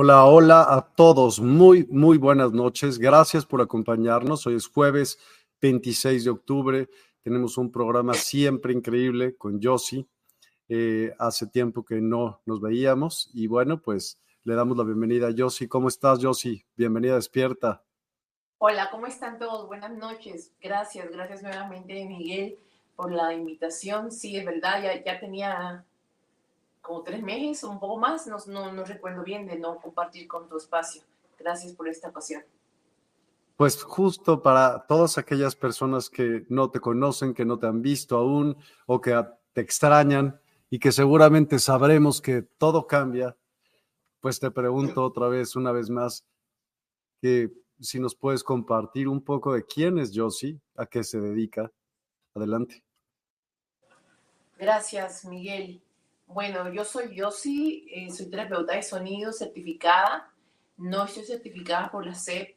Hola, hola a todos. Muy, muy buenas noches. Gracias por acompañarnos. Hoy es jueves 26 de octubre. Tenemos un programa siempre increíble con Yossi. Eh, hace tiempo que no nos veíamos y bueno, pues le damos la bienvenida a Yossi. ¿Cómo estás, Yossi? Bienvenida, despierta. Hola, ¿cómo están todos? Buenas noches. Gracias, gracias nuevamente, Miguel, por la invitación. Sí, es verdad, ya, ya tenía como tres meses o un poco más, no, no, no recuerdo bien, de no compartir con tu espacio. Gracias por esta ocasión. Pues justo para todas aquellas personas que no te conocen, que no te han visto aún o que te extrañan y que seguramente sabremos que todo cambia, pues te pregunto otra vez, una vez más, que si nos puedes compartir un poco de quién es Josie, a qué se dedica. Adelante. Gracias, Miguel. Bueno, yo soy Yossi, eh, soy terapeuta de sonido certificada. No estoy certificada por la SEP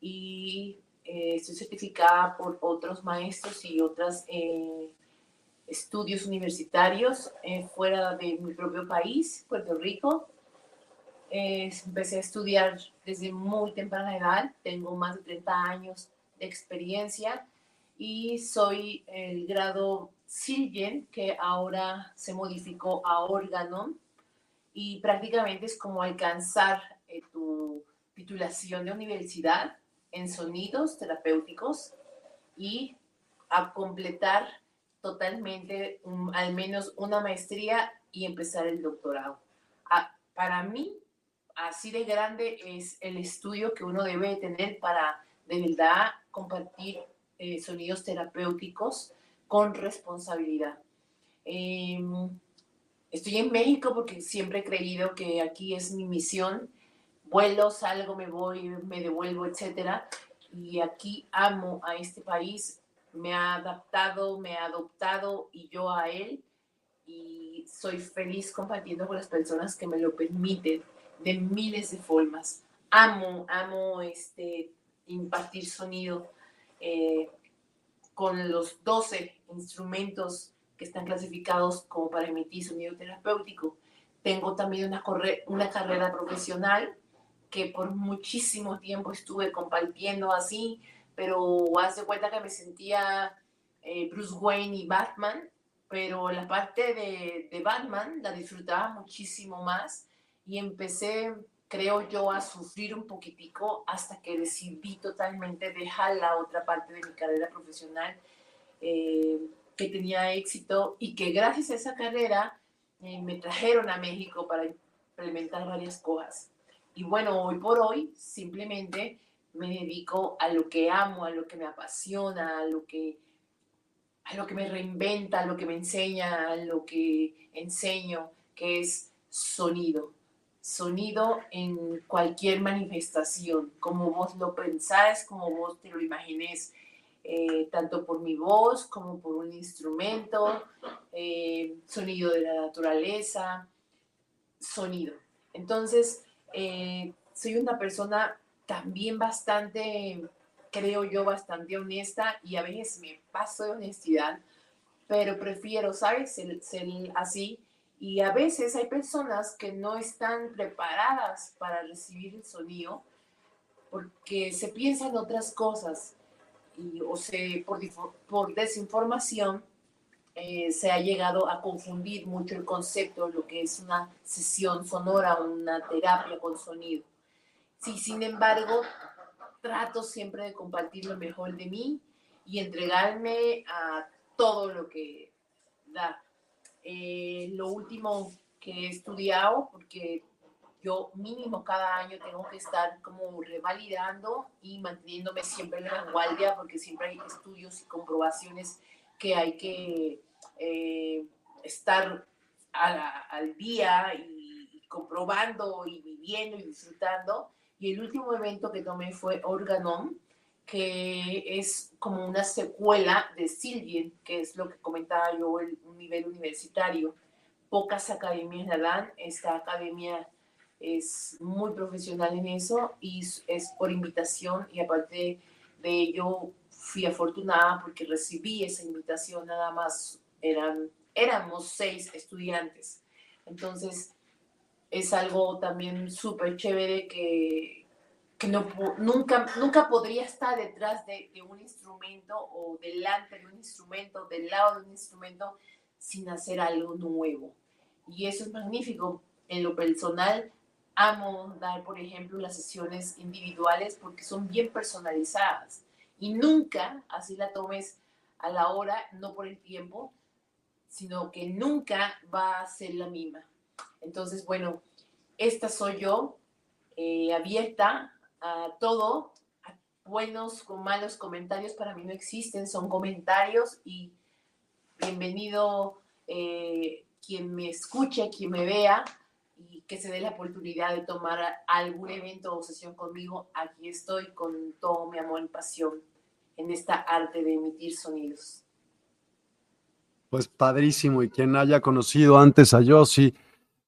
y eh, estoy certificada por otros maestros y otros eh, estudios universitarios fuera de mi propio país, Puerto Rico. empecé a estudiar desde muy temprana edad, tengo más de 30 años de experiencia y soy el grado Silgen, que ahora se modificó a órgano, y prácticamente es como alcanzar eh, tu titulación de universidad en sonidos terapéuticos y a completar totalmente al menos una maestría y empezar el doctorado. para mí, así de grande es el estudio que uno debe tener para de verdad compartir eh, sonidos terapéuticos con responsabilidad. Em, estoy en México porque siempre he creído que aquí es mi misión. Vuelo, salgo, me voy, me devuelvo, etc. Y aquí amo a este país. Me ha adaptado, me ha adoptado y yo a él. Y soy feliz compartiendo con las personas que me lo permiten de miles de formas. Amo, amo este, impartir sonido. Eh, con los 12 instrumentos que están clasificados como para emitir sonido terapéutico. Tengo también una, una carrera profesional que por muchísimo tiempo estuve compartiendo así, pero hace cuenta que me sentía eh, Bruce Wayne y Batman, pero la parte de, de Batman la disfrutaba muchísimo más y empecé creo yo, a sufrir un poquitico hasta que decidí totalmente dejar la otra parte de mi carrera profesional eh, que tenía éxito y que gracias a esa carrera eh, me trajeron a México para implementar varias cosas. Y bueno, hoy por hoy simplemente me dedico a lo que amo, a lo que me apasiona, a lo que, a lo que me reinventa, a lo que me enseña, a lo que enseño, que es sonido sonido en cualquier manifestación, como vos lo pensáis, como vos te lo imagines, eh, tanto por mi voz como por un instrumento, eh, sonido de la naturaleza, sonido. Entonces, eh, soy una persona también bastante, creo yo, bastante honesta y a veces me paso de honestidad, pero prefiero, ¿sabes? ser así y a veces hay personas que no están preparadas para recibir el sonido porque se piensan otras cosas y, o se, por, por desinformación eh, se ha llegado a confundir mucho el concepto de lo que es una sesión sonora una terapia con sonido. Sí, sin embargo, trato siempre de compartir lo mejor de mí y entregarme a todo lo que da eh, lo último que he estudiado, porque yo mínimo cada año tengo que estar como revalidando y manteniéndome siempre en la vanguardia, porque siempre hay estudios y comprobaciones que hay que eh, estar al día y, y, comprobando y viviendo y disfrutando. Y el último evento que tomé fue Organon, que es como una secuela de Silvien, que es lo que comentaba yo, el nivel universitario. Pocas academias la dan, esta academia es muy profesional en eso y es por invitación y aparte de ello fui afortunada porque recibí esa invitación, nada más eran, éramos seis estudiantes. Entonces es algo también súper chévere que, que no, nunca, nunca podría estar detrás de, un instrumento o delante de un instrumento, del lado de un instrumento, sin hacer algo nuevo. Y eso es magnífico. En lo personal, amo dar, por ejemplo, las sesiones individuales porque son bien personalizadas. Y nunca, así la tomes a la hora, no por el tiempo, sino que nunca va a ser la misma. Entonces, bueno, esta soy yo, eh, abierta a todo, buenos o malos comentarios para mí no existen, son comentarios y bienvenido eh, quien me escuche, quien me vea y que se dé la oportunidad de tomar algún evento o sesión conmigo. Aquí estoy con todo mi amor y pasión en esta arte de emitir sonidos. Pues padrísimo y quien haya conocido antes a Yossi,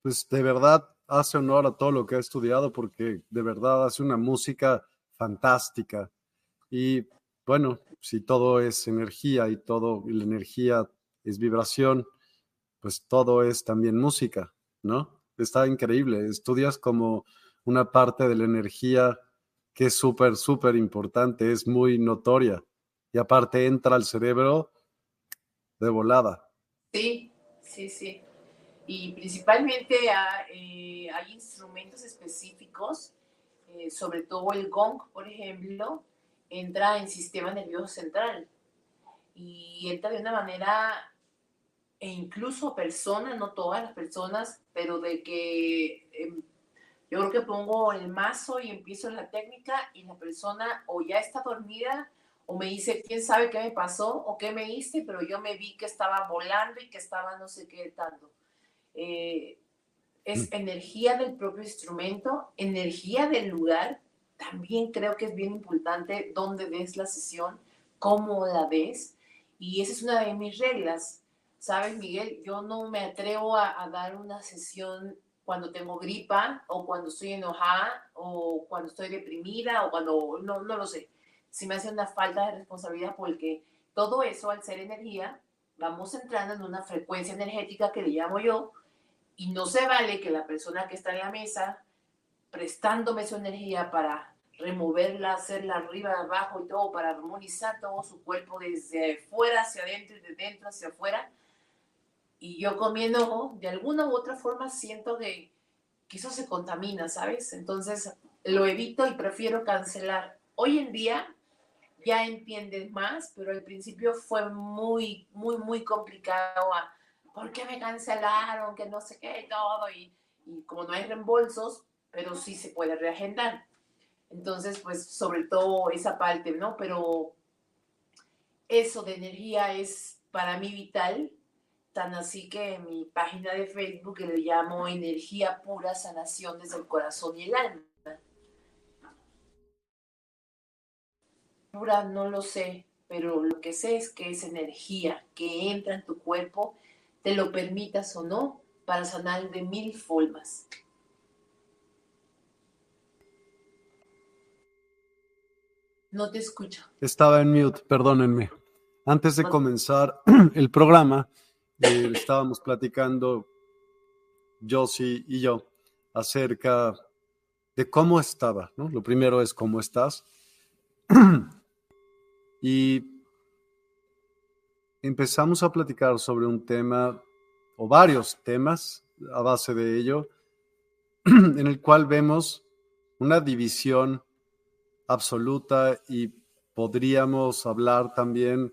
pues de verdad hace honor a todo lo que ha estudiado porque de verdad hace una música fantástica. Y bueno, si todo es energía y todo, y la energía es vibración, pues todo es también música, ¿no? Está increíble. Estudias como una parte de la energía que es súper, súper importante, es muy notoria. Y aparte entra al cerebro de volada. Sí, sí, sí y principalmente eh, hay instrumentos específicos, eh, sobre todo el gong, por ejemplo, entra en sistema nervioso central y entra de una manera, e incluso personas, no todas las personas, pero de que em, yo creo que pongo el mazo y empiezo la técnica y la persona o ya está dormida o me dice, quién sabe qué me pasó o qué me hice, pero yo me vi que estaba volando y que estaba no sé qué tanto. Eh, es mm. energía del propio instrumento, energía del lugar. También creo que es bien importante dónde ves la sesión, cómo la ves. Y esa es una de mis reglas. ¿Sabes, Miguel? Yo no me atrevo a, dar una sesión cuando tengo gripa o cuando estoy enojada o cuando estoy deprimida o cuando no, no lo sé. Si me hace una falta de responsabilidad porque todo eso al ser energía, vamos entrando en una frecuencia energética que le llamo yo, y no se vale que la persona que está en la mesa, prestándome su energía para removerla, hacerla arriba, abajo y todo, para armonizar todo su cuerpo desde fuera hacia adentro y de dentro hacia afuera. Y yo comiendo, de alguna u otra forma, siento que que eso se contamina, ¿sabes? Entonces lo evito y prefiero cancelar. Hoy en día ya entiendes más, pero al principio fue muy, muy, muy complicado. ¿Por qué me cancelaron? Que no sé qué, todo. Y, y como no hay reembolsos, pero sí se puede reagendar. Entonces, pues sobre todo esa parte, ¿no? Pero eso de energía es para mí vital, tan así que en mi página de Facebook le llamo Energía Pura Sanación desde el Corazón y el Alma. Pura no lo sé, pero lo que sé es que es energía que entra en tu cuerpo, te lo permitas o no, para sanar de mil formas. No te escucho. Estaba en mute, perdónenme. Antes de comenzar el programa, eh, estábamos platicando Josie y yo acerca de cómo estaba. Lo primero es cómo estás. y empezamos a platicar sobre un tema o varios temas a base de ello, en el cual vemos una división absoluta y podríamos hablar también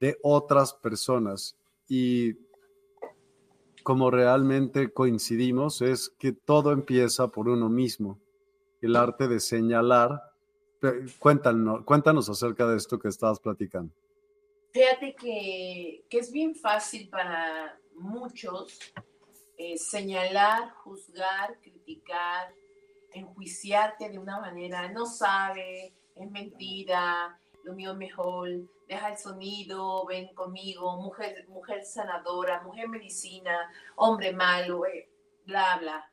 de otras personas. Y como realmente coincidimos es que todo empieza por uno mismo. El arte de señalar. Cuéntanos, acerca de esto que estabas platicando. Fíjate que, que es bien fácil para muchos eh, señalar, juzgar, criticar, enjuiciarte de una manera, no sabe, es mentira, lo mío mejor, deja el sonido, ven conmigo, mujer, mujer sanadora, mujer medicina, hombre malo, eh, bla, bla.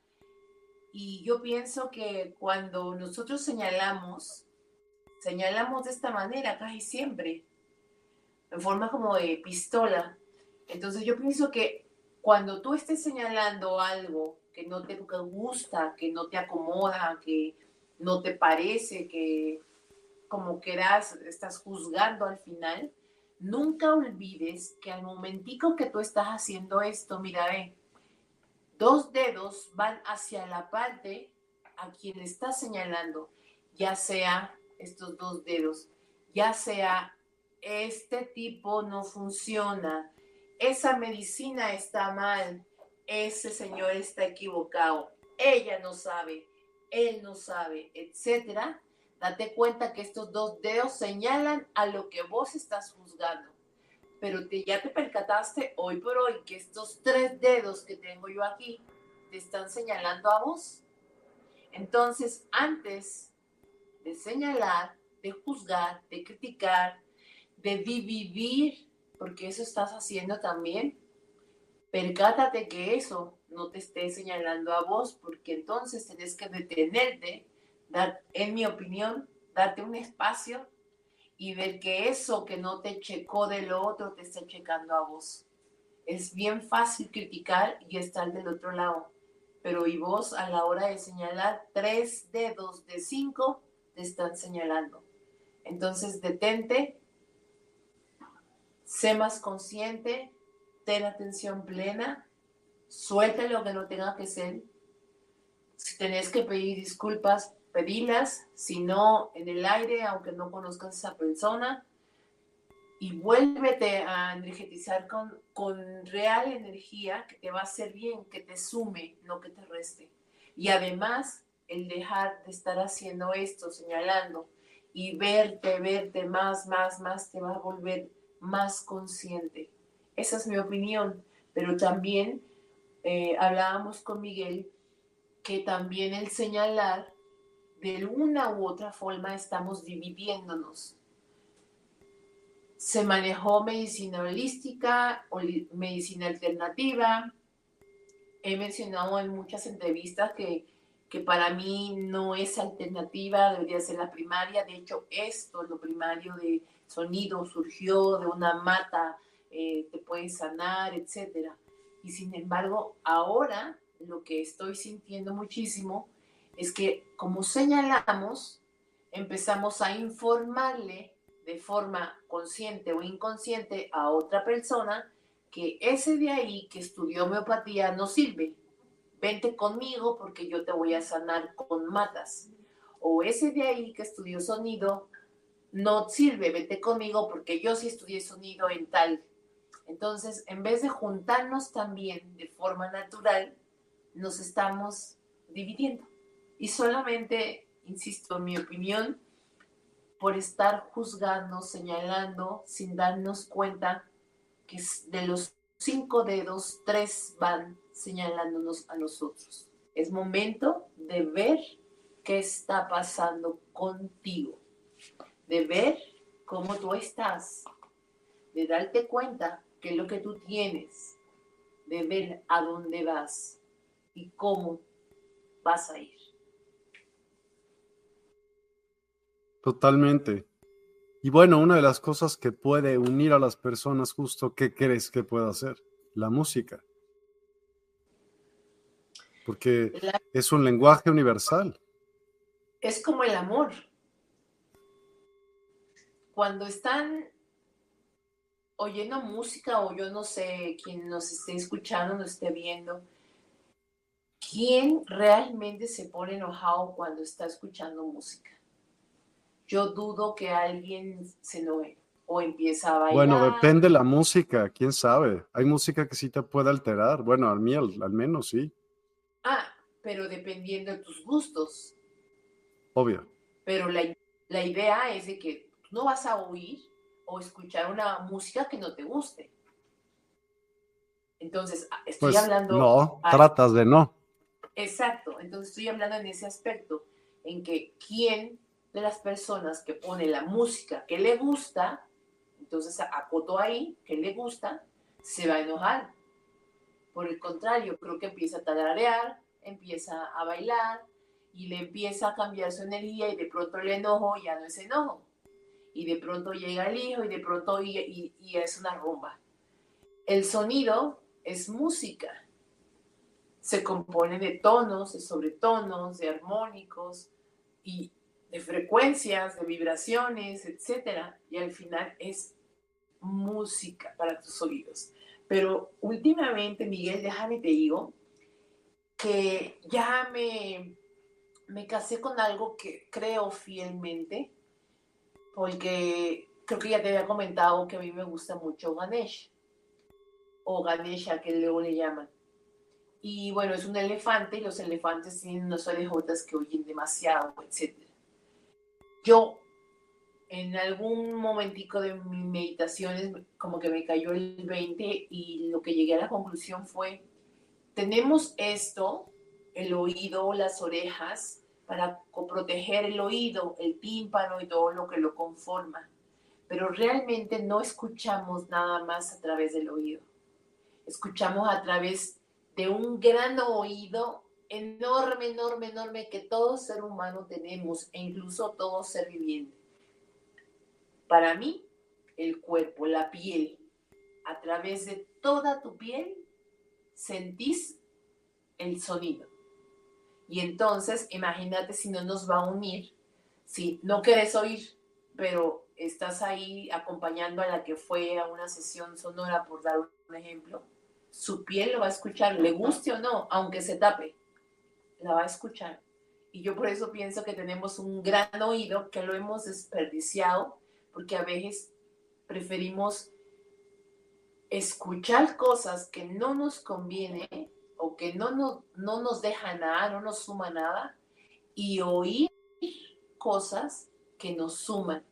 Y yo pienso que cuando nosotros señalamos, señalamos de esta manera casi siempre, en forma como de pistola. Entonces yo pienso que cuando tú estés señalando algo que no te gusta, que no te acomoda, que no te parece, que como quieras, estás juzgando al final, nunca olvides que al momentico que tú estás haciendo esto, mira, ve, dos dedos van hacia la parte a quien estás señalando, ya sea estos dos dedos, ya sea este tipo no funciona, esa medicina está mal, ese señor está equivocado, ella no sabe, él no sabe, etcétera, date cuenta que estos dos dedos señalan a lo que vos estás juzgando. Pero te, ya te percataste hoy por hoy que estos tres dedos que tengo yo aquí te están señalando a vos. Entonces, antes de señalar, de juzgar, de criticar, de vivir, porque eso estás haciendo también, percátate que eso no te esté señalando a vos, porque entonces tenés que detenerte, dar, en mi opinión, darte un espacio y ver que eso que no te checó de lo otro te está checando a vos. Es bien fácil criticar y estar del otro lado, pero y vos a la hora de señalar tres dedos de cinco te están señalando. Entonces detente, sé más consciente, ten atención plena, suelta lo que no tenga que ser. Si tenés que pedir disculpas, pedilas, si no en el aire, aunque no conozcas a esa persona, y vuélvete a energetizar con, con real energía que te va a hacer bien, que te sume, no que te reste. Y además, el dejar de estar haciendo esto, señalando, y verte, verte más, más, más, te va a volver más consciente. Esa es mi opinión, pero también eh, hablábamos con Miguel que también el señalar, de una u otra forma estamos dividiéndonos. Se manejó medicina holística medicina alternativa. He mencionado en muchas entrevistas que, que para mí no es alternativa, debería ser la primaria. De hecho, esto, lo primario de sonido, surgió de una mata eh, te puede sanar, etcétera. Y sin embargo, ahora lo que estoy sintiendo muchísimo es que, como señalamos, empezamos a informarle de forma consciente o inconsciente a otra persona que ese de ahí que estudió homeopatía no sirve. vente conmigo porque yo te voy a sanar con matas. O ese de ahí que estudió sonido, no sirve, vete conmigo porque yo sí estudié sonido en tal. Entonces, en vez de juntarnos también de forma natural, nos estamos dividiendo. Y solamente, insisto, en mi opinión, por estar juzgando, señalando, sin darnos cuenta que de los cinco dedos, tres van señalándonos a nosotros. Es momento de ver qué está pasando contigo, de ver cómo tú estás, de darte cuenta qué es lo que tú tienes, de ver a dónde vas y cómo vas a ir. Totalmente. Y bueno, una de las cosas que puede unir a las personas justo, ¿qué crees que puede hacer? La música. Porque es un lenguaje universal. Es como el amor. Cuando están oyendo música o yo no sé, quien nos esté escuchando, nos esté viendo, ¿quién realmente se pone enojado cuando está escuchando música? Yo dudo que alguien se enoje o empieza a bailar. Bueno, depende de la música, quién sabe. Hay música que sí te puede alterar. Bueno, a mí al, menos sí. Ah, pero dependiendo de tus gustos. Obvio. Pero la, la idea es de que no vas a oír o escuchar una música que no te guste. Entonces, ah, estoy pues, hablando... No, tratas de no. Exacto, entonces estoy hablando en ese aspecto, en que quién de las personas que pone la música que le gusta, entonces acoto ahí, que le gusta, se va a enojar. Por el contrario, creo que empieza a tararear, empieza a bailar y le empieza a cambiar su energía y de pronto el enojo ya no es enojo. Y de pronto llega el hijo y de pronto y es una rumba. El sonido es música. Se compone de tonos, de sobretonos, de armónicos y de frecuencias, de vibraciones, etcétera, y al final es música para tus oídos. Pero últimamente, Miguel, déjame te digo que ya me, me casé con algo que creo fielmente, porque creo que ya te había comentado que a mí me gusta mucho Ganesh, o Ganesha, que luego le llaman. Y bueno, es un elefante y los elefantes tienen unas orejotas que oyen demasiado, etcétera yo en algún momentico de mis meditaciones como que me cayó el 20 y lo que llegué a la conclusión fue, tenemos esto, el oído, las orejas, para proteger el oído, el tímpano y todo lo que lo conforma, pero realmente no escuchamos nada más a través del oído. Escuchamos a través de un gran oído enorme, enorme, enorme que todo ser humano tenemos e incluso todo ser viviente. Para mí, el cuerpo, la piel, a través de toda tu piel, sentís el sonido. Y entonces, imagínate si no nos va a unir, si no querés oír, pero estás ahí acompañando a la que fue a una sesión sonora, por dar un ejemplo, su piel lo va a escuchar, le guste o no, aunque se tape la va a escuchar. Y yo por eso pienso que tenemos un gran oído que lo hemos desperdiciado porque a veces preferimos escuchar cosas que no nos conviene o que no, no, no nos deja nada, no nos suma nada, y oír cosas que nos suman.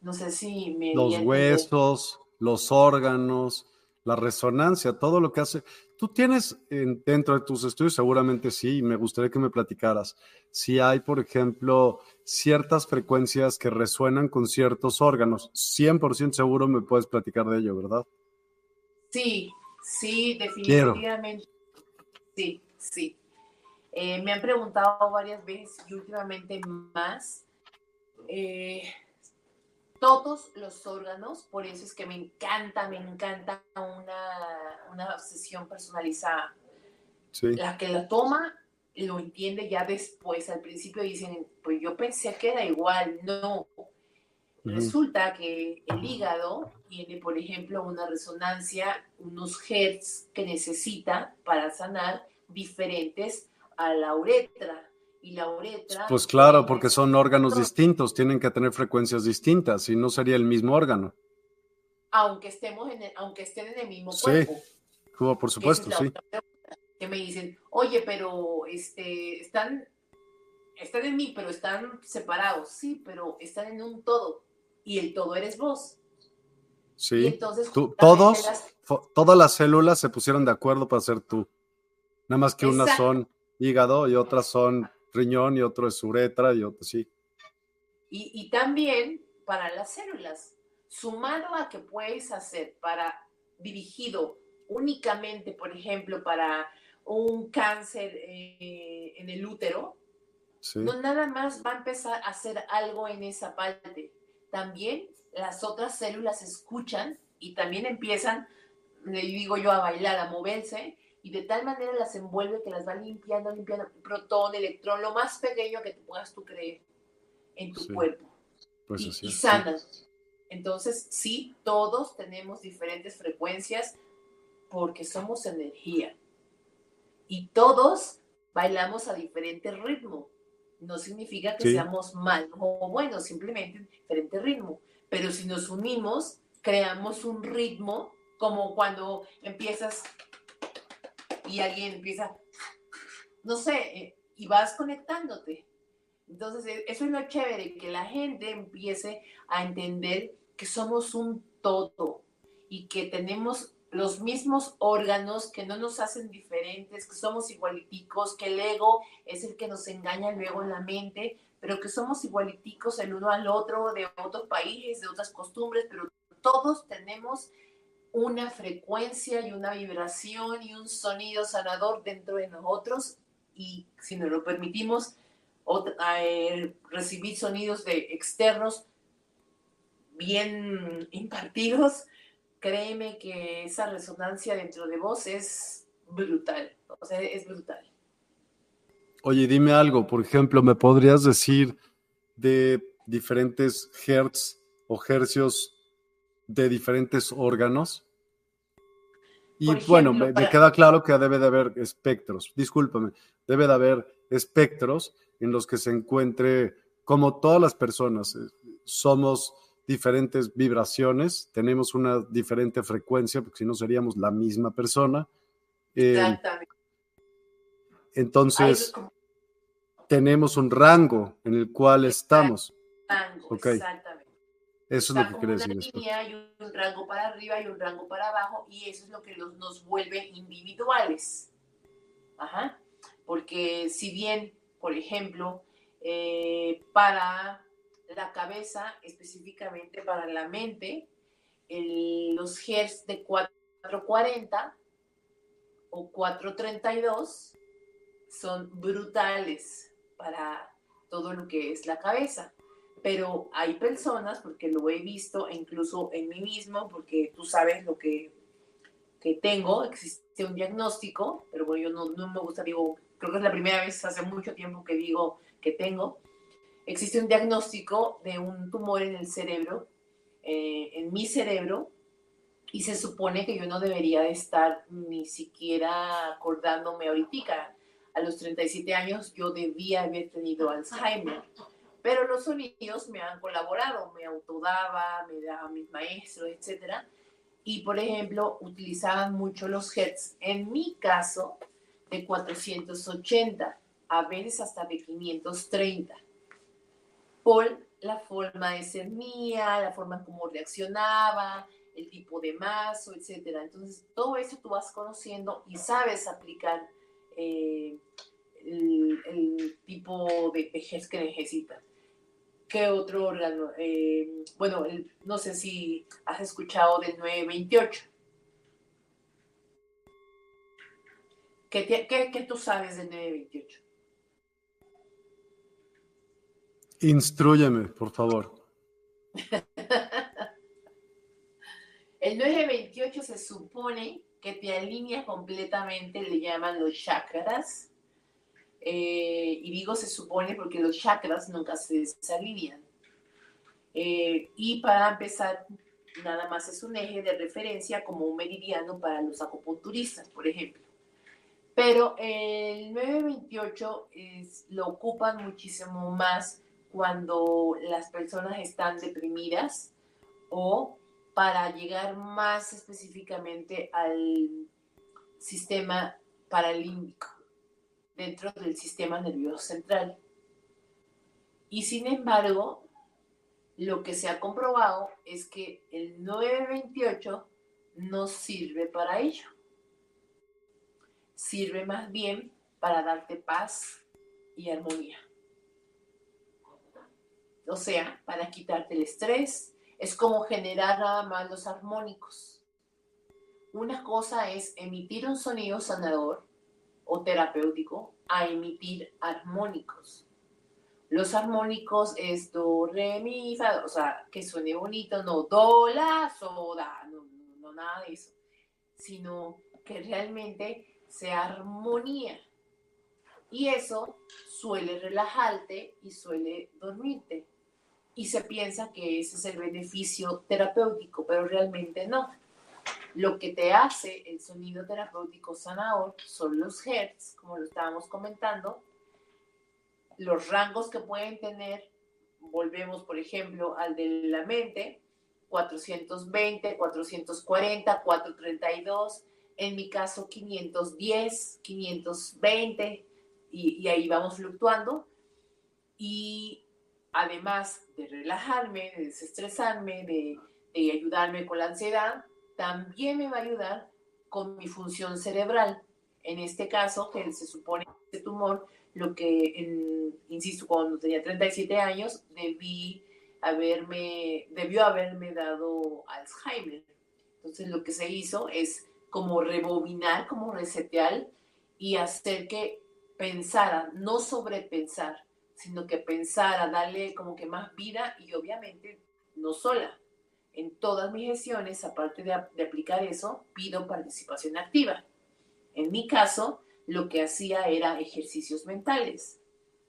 No sé si me... Los huesos, los órganos, la resonancia, todo lo que hace. Tú tienes dentro de tus estudios, seguramente sí, y me gustaría que me platicaras, si hay, por ejemplo, ciertas frecuencias que resuenan con ciertos órganos. 100% seguro me puedes platicar de ello, ¿verdad? Sí, sí, definitivamente. Sí, sí. Eh, me han preguntado varias veces y últimamente más. Eh, todos los órganos, por eso es que me encanta, me encanta una, una sesión personalizada. La que la toma lo entiende ya después, al principio dicen, pues yo pensé que era igual, no. Resulta que el hígado tiene, por ejemplo, una resonancia, unos hertz que necesita para sanar diferentes a la uretra. Y la uretra... Pues claro, porque son órganos distintos, tienen que tener frecuencias distintas, si no sería el mismo órgano. Aunque, estemos en aunque estén en el mismo cuerpo. Sí, por supuesto, sí. Que me dicen, oye, pero este, están, están en mí, pero están separados. Sí, pero están en un todo. Y el todo eres vos. Sí. entonces, todos, todas las células se pusieron de acuerdo para ser tú. Nada más que unas son hígado y otras son riñón y otro es uretra y otro sí. Y, y también para las células, sumado a que puedes hacer para dirigido únicamente, por ejemplo, para un cáncer eh, en el útero, no nada más va a empezar a hacer algo en esa parte. También las otras células escuchan y también empiezan, le digo yo, a bailar, a moverse, y de tal manera las envuelve que las va limpiando, limpiando, protón, electrón, lo más pequeño que te puedas tú creer en tu cuerpo. Pues y, y sanas. Entonces, sí, todos tenemos diferentes frecuencias porque somos energía. Y todos bailamos a diferente ritmo. No significa que seamos malos o buenos, simplemente diferente ritmo. Pero si nos unimos, creamos un ritmo como cuando empiezas y alguien empieza, no sé, eh, y vas conectándote. Entonces, e, eso es lo chévere, que la gente empiece a entender que somos un todo y que tenemos los mismos órganos que no nos hacen diferentes, que somos igualiticos, que el ego es el que nos engaña luego en la mente, pero que somos igualiticos el uno al otro, de otros países, de otras costumbres, pero todos tenemos una frecuencia y una vibración y un sonido sanador dentro de nosotros y si nos lo permitimos, eh, recibir sonidos de externos bien impartidos, créeme que esa resonancia dentro de vos es brutal, o sea, es brutal. Oye, dime algo, por ejemplo, ¿me podrías decir de diferentes hertz o hercios de diferentes órganos? Y bueno, me, queda claro que debe de haber espectros, discúlpame, debe de haber espectros en los que se encuentre, como todas las personas, eh, somos diferentes vibraciones, tenemos una diferente frecuencia, porque si no seríamos la misma persona. Eh, Exactamente. Entonces, tenemos un rango en el cual estamos. Rango, Exactamente. Eso es lo que quiere decir. Línea, hay un rango para arriba y un rango para abajo, y eso es lo que los, nos vuelve individuales. Ajá. Porque si bien, por ejemplo, eh, para la cabeza, específicamente para la mente, los hertz de 440 o 432 son brutales para todo lo que es la cabeza. Pero hay personas, porque lo he visto incluso en mí mismo, porque tú sabes lo que, que tengo, existe un diagnóstico, pero bueno, yo no, no me gusta, digo, creo que es la primera vez hace mucho tiempo que digo que tengo, existe un diagnóstico de un tumor en el cerebro, eh, en mi cerebro, y se supone que yo no debería de estar ni siquiera acordándome ahorita. A los 37 años yo debía haber tenido Alzheimer, pero los sonidos me han colaborado, me autodaba, me daba mis maestros, etc. Y, por ejemplo, utilizaban mucho los hertz, en mi caso, de 480, a veces hasta de 530 por la forma de ser mía, la forma en cómo reaccionaba, el tipo de mazo, etc. Entonces, todo eso tú vas conociendo y sabes aplicar eh, el, tipo de vejez que necesitas. ¿Qué otro órgano? Eh, bueno, no sé si has escuchado del 928. ¿Qué, qué, qué tú sabes del 928? Instruyeme, por favor. El 928 se supone que te alinea completamente, le llaman los chakras. Eh, y digo se supone porque los chakras nunca se desalinean. Eh, y para empezar, nada más es un eje de referencia como un meridiano para los acupunturistas, por ejemplo. Pero el 928 es, lo ocupan muchísimo más cuando las personas están deprimidas o para llegar más específicamente al sistema paralímbico dentro del sistema nervioso central. Y sin embargo, lo que se ha comprobado es que el 928 no sirve para ello. Sirve más bien para darte paz y armonía. O sea, para quitarte el estrés. Es como generar nada más los armónicos. Una cosa es emitir un sonido sanador o terapéutico a emitir armónicos. Los armónicos es do, re, mi, fa, o sea, que suene bonito, no do, la, so, da, no, no, nada de eso, sino que realmente sea armonía. Y eso suele relajarte y suele dormirte. Y se piensa que ese es el beneficio terapéutico, pero realmente no. Lo que te hace el sonido terapéutico sanador son los hertz, como lo estábamos comentando, los rangos que pueden tener, volvemos por ejemplo al de la mente, 420, 440, 432, en mi caso 510, 520, y, y ahí vamos fluctuando. Y además de relajarme, de desestresarme, de, de ayudarme con la ansiedad, también me va a ayudar con mi función cerebral. En este caso, que se supone que este tumor, lo que, insisto, cuando tenía 37 años, debí haberme, debió haberme dado Alzheimer. Entonces, lo que se hizo es como rebobinar, como resetear y hacer que pensara, no sobrepensar, sino que pensara, darle como que más vida y obviamente no sola, en todas mis gestiones, aparte de, aplicar eso, pido participación activa. En mi caso, lo que hacía era ejercicios mentales,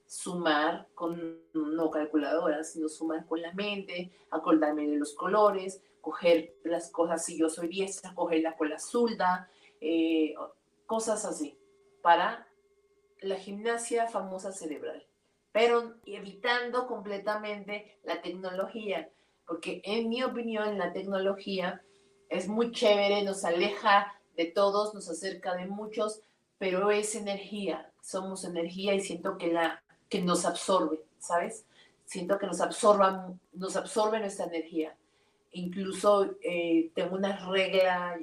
sumar con no calculadoras, sino sumar con la mente, acordarme de los colores, coger las cosas, si yo soy diestra, cogerla con la zurda, eh, cosas así, para la gimnasia famosa cerebral, pero evitando completamente la tecnología, porque en mi opinión la tecnología es muy chévere, nos aleja de todos, nos acerca de muchos, pero es energía, somos energía y siento que, la, que nos absorbe, ¿sabes? Siento que nos, absorba, nos absorbe nuestra energía. Incluso eh, tengo una regla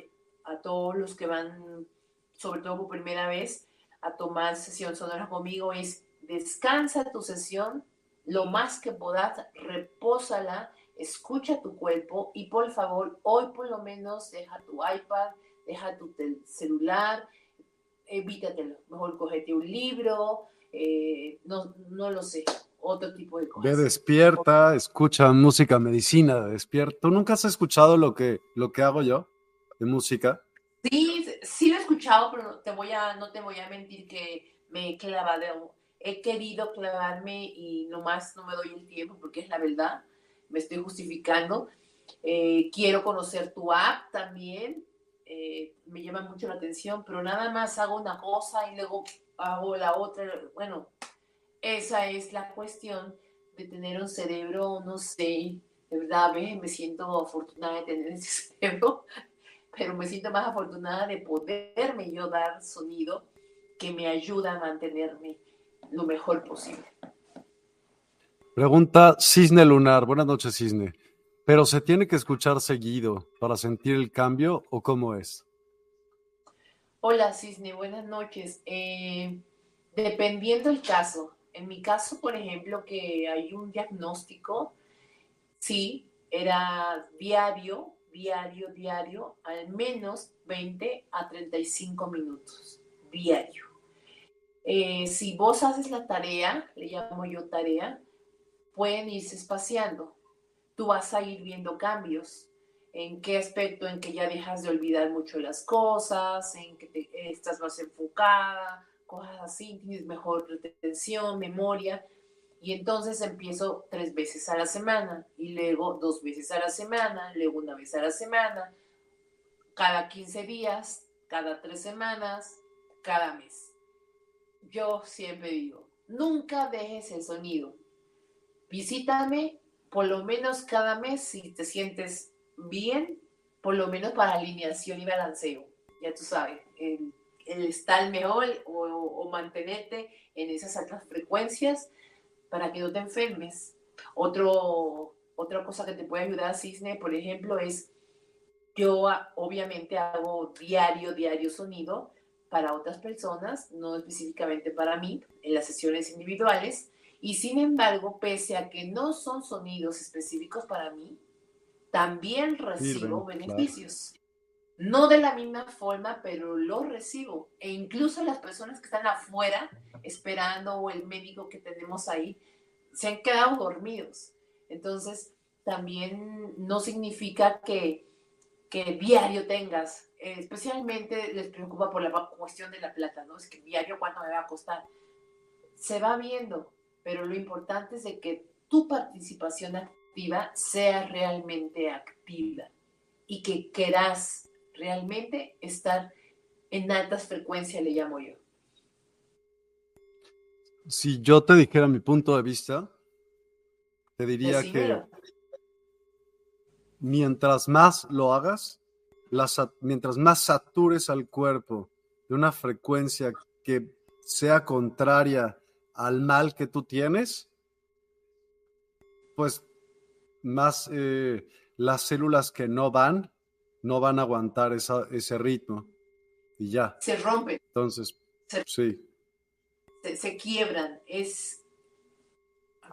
a todos los que van, sobre todo por primera vez, a tomar sesión sonora conmigo, es descansa tu sesión lo más que puedas, repósala escucha tu cuerpo y por favor, hoy por lo menos deja tu iPad, deja tu celular, evítatelo. Mejor cogete un libro, eh, no, no lo sé, otro tipo de cosas. Ve despierta, escucha música, medicina, despierta. ¿Tú nunca has escuchado lo que, lo que hago yo de música? Sí, sí lo he escuchado, pero te voy a, no te voy a mentir que me he clavado, he querido clavarme y nomás no me doy el tiempo porque es la verdad me estoy justificando. Eh, quiero conocer tu app también, eh, me llama mucho la atención, pero nada más hago una cosa y luego hago la otra. Bueno, esa es la cuestión de tener un cerebro, no sé, de verdad me siento afortunada de tener ese cerebro, pero me siento más afortunada de poderme yo dar sonido que me ayuda a mantenerme lo mejor posible. Pregunta Cisne Lunar. Buenas noches, Cisne. ¿Pero se tiene que escuchar seguido para sentir el cambio o cómo es? Hola, Cisne. Buenas noches. Eh, dependiendo el caso. En mi caso, por ejemplo, que hay un diagnóstico, sí, era diario, diario, diario, al menos 20 a 35 minutos, diario. Eh, si vos haces la tarea, le llamo yo tarea, pueden irse espaciando. Tú vas a ir viendo cambios. ¿En qué aspecto? En que ya dejas de olvidar mucho las cosas, en que te, estás más enfocada, cosas así, tienes mejor retención, memoria. Y entonces empiezo tres veces a la semana y luego dos veces a la semana, luego una vez a la semana, cada 15 días, cada tres semanas, cada mes. Yo siempre digo, nunca dejes el sonido. Visítame por lo menos cada mes si te sientes bien, por lo menos para alineación y balanceo. Ya tú sabes, el, estar mejor o, o mantenerte en esas altas frecuencias para que no te enfermes. Otro, otra cosa que te puede ayudar, Cisne, por ejemplo, es yo obviamente hago diario, diario sonido para otras personas, no específicamente para mí, en las sesiones individuales. Y sin embargo, pese a que no son sonidos específicos para mí, también recibo beneficios. No de la misma forma, pero los recibo. E incluso las personas que están afuera esperando o el médico que tenemos ahí se han quedado dormidos. Entonces, también no significa que, que diario tengas, eh, especialmente les preocupa por la cuestión de la plata, ¿no? Es que diario cuánto me va a costar. Se va viendo, pero lo importante es de que tu participación activa sea realmente activa y que quieras realmente estar en altas frecuencias, le llamo yo. Si yo te dijera mi punto de vista, te diría que mientras más lo hagas, mientras más satures al cuerpo de una frecuencia que sea contraria al mal que tú tienes, pues más eh, las células que no van, no van a aguantar ese ritmo y ya. Se rompe. Entonces, sí se, quiebran. Es,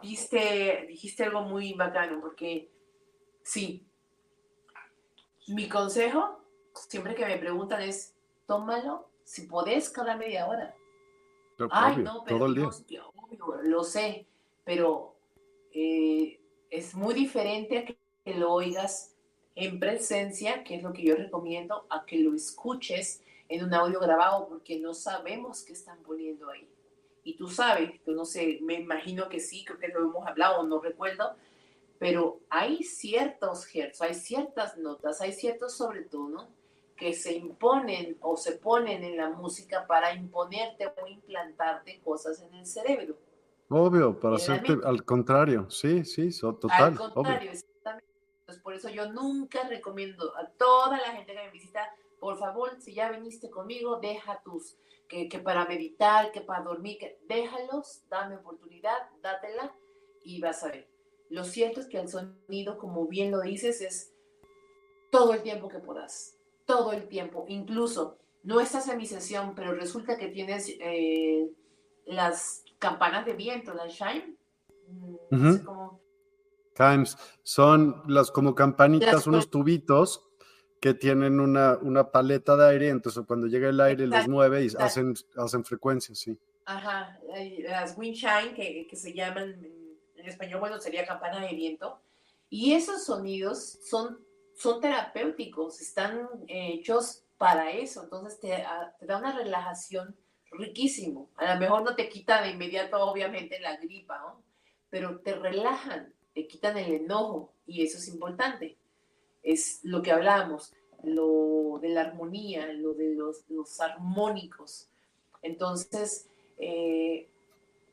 viste, dijiste algo muy bacano, porque sí, mi consejo, siempre que me preguntan es, tómalo, si podés, cada media hora. Ay, no, pero todo el día. lo sé, pero eh, es muy diferente a que lo oigas en presencia, que es lo que yo recomiendo, a que lo escuches en un audio grabado, porque no sabemos qué están poniendo ahí y tú sabes, yo no sé, me imagino que sí, creo que lo hemos hablado, no recuerdo, pero hay ciertos hertz, hay ciertas notas, hay ciertos sobretonos que se imponen o se ponen en la música para imponerte o implantarte cosas en el cerebro. Obvio, para hacerte al contrario, sí, sí, total. Al contrario, exactamente. Entonces, por eso yo nunca recomiendo a toda la gente que me visita, por favor, si ya viniste conmigo, deja tus que, para meditar, que para dormir, que déjalos, dame oportunidad, dátela y vas a ver. Lo cierto es que el sonido, como bien lo dices, es todo el tiempo que puedas, todo el tiempo. Incluso no estás en mi sesión, pero resulta que tienes eh, las campanas de viento, las chime. Mm, Chimes son las como campanitas, unos tubitos que tienen una, una paleta de aire, entonces cuando llega el aire los mueve y hacen, hacen frecuencias, sí. Ajá, las windchime, que, que se llaman en español, bueno, sería campana de viento. Y esos sonidos son, son terapéuticos, están hechos para eso, entonces te, ah, te da una relajación riquísimo. A lo mejor no te quita de inmediato, obviamente, la gripa, pero te relajan, te quitan el enojo y eso es importante es lo que hablamos, lo de la armonía, lo de los, armónicos. Entonces, eh,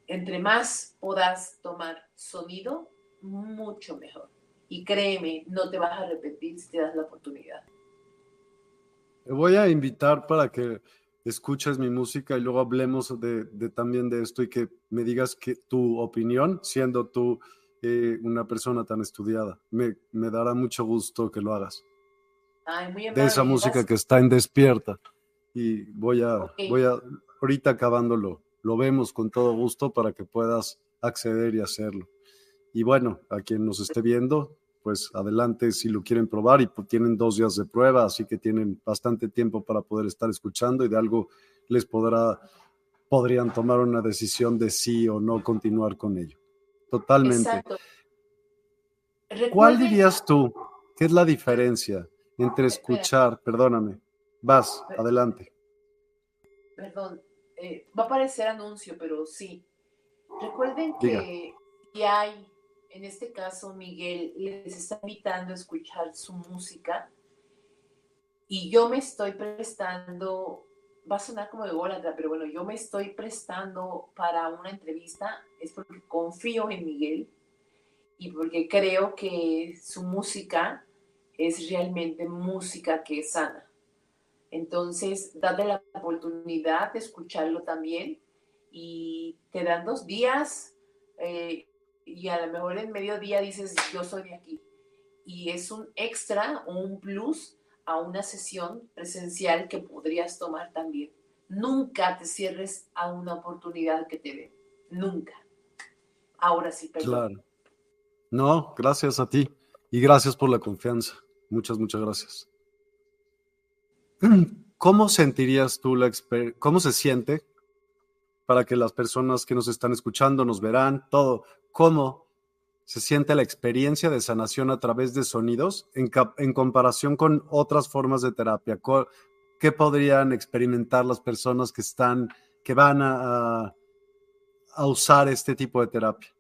entre más puedas tomar sonido, mucho mejor. Y créeme, no te vas a arrepentir si te das la oportunidad. Te voy a invitar para que escuches mi música y luego hablemos de, de, también de esto y que me digas que tu opinión, siendo tú una persona tan estudiada. Me, me, dará mucho gusto que lo hagas. de esa música que está en despierta. Y voy a, voy a, ahorita acabándolo, lo vemos con todo gusto para que puedas acceder y hacerlo. Y bueno, a quien nos esté viendo, pues adelante si lo quieren probar y pues tienen dos días de prueba, así que tienen bastante tiempo para poder estar escuchando y de algo les podrá, podrían tomar una decisión de sí o no continuar con ello. Totalmente. ¿Cuál dirías tú ¿Qué es la diferencia entre escuchar, perdóname, vas, adelante? Perdón, eh, va a parecer anuncio, pero sí. Recuerden que, hay, en este caso, Miguel les está invitando a escuchar su música y yo me estoy prestando va a sonar como de golatra, pero bueno, yo me estoy prestando para una entrevista, es porque confío en Miguel y porque creo que su música es realmente música que es sana. Entonces, date la oportunidad de escucharlo también y te dan dos días eh, y a lo mejor en mediodía dices, yo soy de aquí. Y es un extra o un plus a una sesión presencial que podrías tomar también. Nunca te cierres a una oportunidad que te dé. Nunca. Ahora sí, perdón. Claro. No, gracias a ti y gracias por la confianza. Muchas, muchas gracias. ¿Cómo sentirías tú la experiencia? ¿Cómo se siente para que las personas que nos están escuchando nos verán todo? ¿Cómo se siente la experiencia de sanación a través de sonidos en, en comparación con otras formas de terapia? ¿Qué podrían experimentar las personas que están, que van a, a usar este tipo de terapia?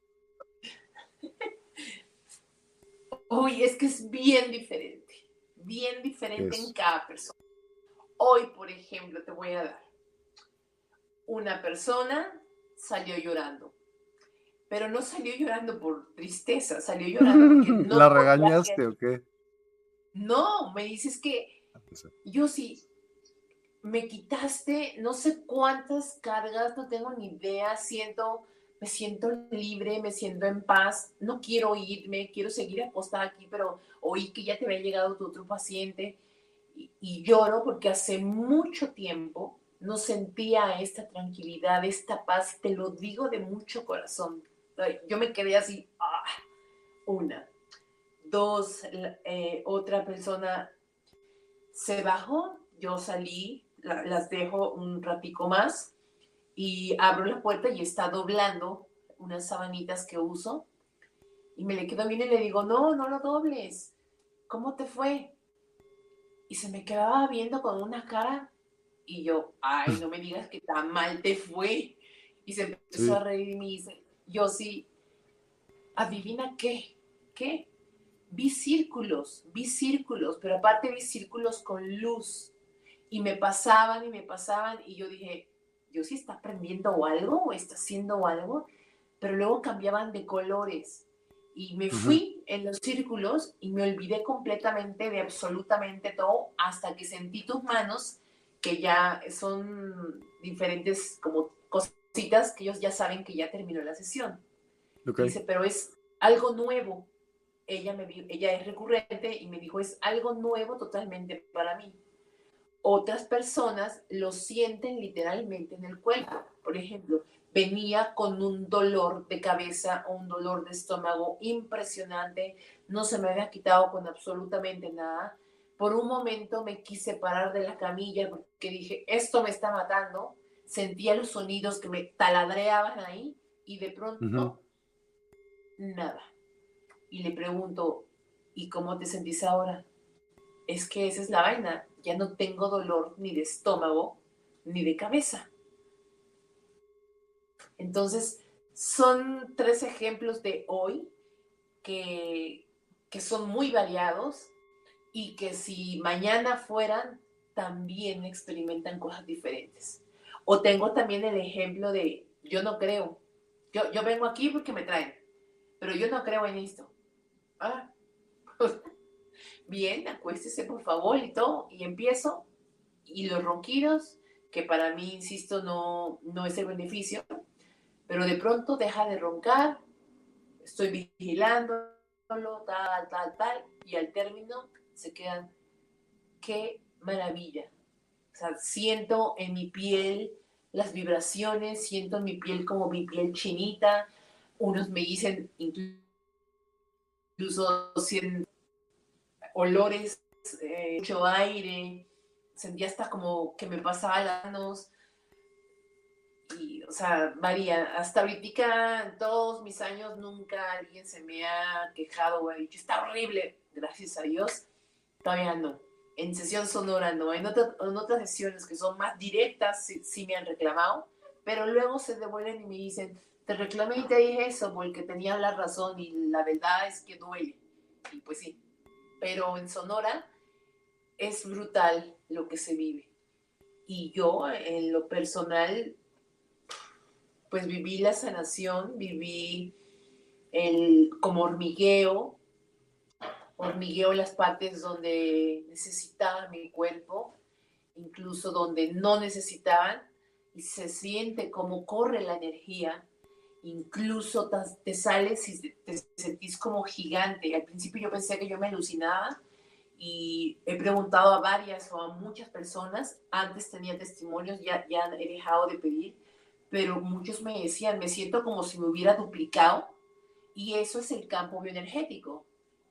Uy, es que es bien diferente, bien diferente en cada persona. Hoy, por ejemplo, te voy a dar. Una persona salió llorando, pero no salió llorando por tristeza, salió llorando porque no. ¿La regañaste o qué? No, me dices que ah, pues yo sí, me quitaste no sé cuántas cargas, no tengo ni idea, siento, me siento libre, me siento en paz, no quiero irme, quiero seguir acostada aquí, pero oí que ya te había llegado tu otro paciente y, lloro porque hace mucho tiempo no sentía esta tranquilidad, esta paz, te lo digo de mucho corazón. Yo me quedé así, ah, una. Dos, eh, otra persona se bajó, yo salí, las dejo un ratico más y abro la puerta y está doblando unas sabanitas que uso y me le quedo bien y le digo, no, no lo dobles, ¿cómo te fue? y se me quedaba viendo con una cara y yo, ay, no me digas que tan mal te fue. Y se empezó a reír y me dice, yo sí, adivina qué, qué, vi círculos, vi círculos, pero aparte vi círculos con luz y me pasaban y me pasaban y yo dije, yo sí está aprendiendo algo o está haciendo algo, pero luego cambiaban de colores y me fui en los círculos y me olvidé completamente de absolutamente todo hasta que sentí tus manos que ya son diferentes como cositas que ellos ya saben que ya terminó la sesión. Dice, pero es algo nuevo. Ella, me, ella es recurrente y me dijo, es algo nuevo totalmente para mí. Otras personas lo sienten literalmente en el cuerpo. Por ejemplo, venía con un dolor de cabeza o un dolor de estómago impresionante, no se me había quitado con absolutamente nada. Por un momento me quise parar de la camilla porque dije, esto me está matando. Sentía los sonidos que me taladreaban ahí y de pronto, nada. Y le pregunto, ¿y cómo te sentís ahora? Es que esa es la vaina, ya no tengo dolor ni de estómago ni de cabeza entonces, son tres ejemplos de hoy que, son muy variados y que si mañana fueran, también experimentan cosas diferentes. O tengo también el ejemplo de, yo no creo, yo, yo vengo aquí porque me traen, pero yo no creo en esto. Ah, bien, acuéstese por favor y todo, y empiezo, y los ronquidos, que para mí, insisto, no, no es el beneficio, pero de pronto deja de roncar, estoy vigilándolo, tal, tal, tal, y al término se quedan, qué maravilla. O sea, siento en mi piel las vibraciones, siento en mi piel como mi piel chinita, unos me dicen incluso olores, eh, mucho aire, sentía hasta como que me pasaba las manos, y, o sea, varía. Hasta ahorita, en todos mis años, nunca alguien se me ha quejado o ha dicho, está horrible, gracias a Dios. Todavía no. En sesión sonora no. En, en otras sesiones que son más directas, sí, me han reclamado, pero luego se devuelven y me dicen, te reclamé y te dije eso porque tenía la razón y la verdad es que duele. Y pues sí, pero en Sonora es brutal lo que se vive Y yo, en lo personal, pues viví la sanación, viví el, como hormigueo, hormigueo las partes donde necesitaba mi cuerpo, incluso donde no necesitaban, y se siente como corre la energía, incluso te sales y te sentís como gigante. Al principio yo pensé que yo me alucinaba y he preguntado a varias o a muchas personas, antes tenía testimonios, ya, ya he dejado de pedir, pero muchos me decían, me siento como si me hubiera duplicado y eso es el campo bioenergético,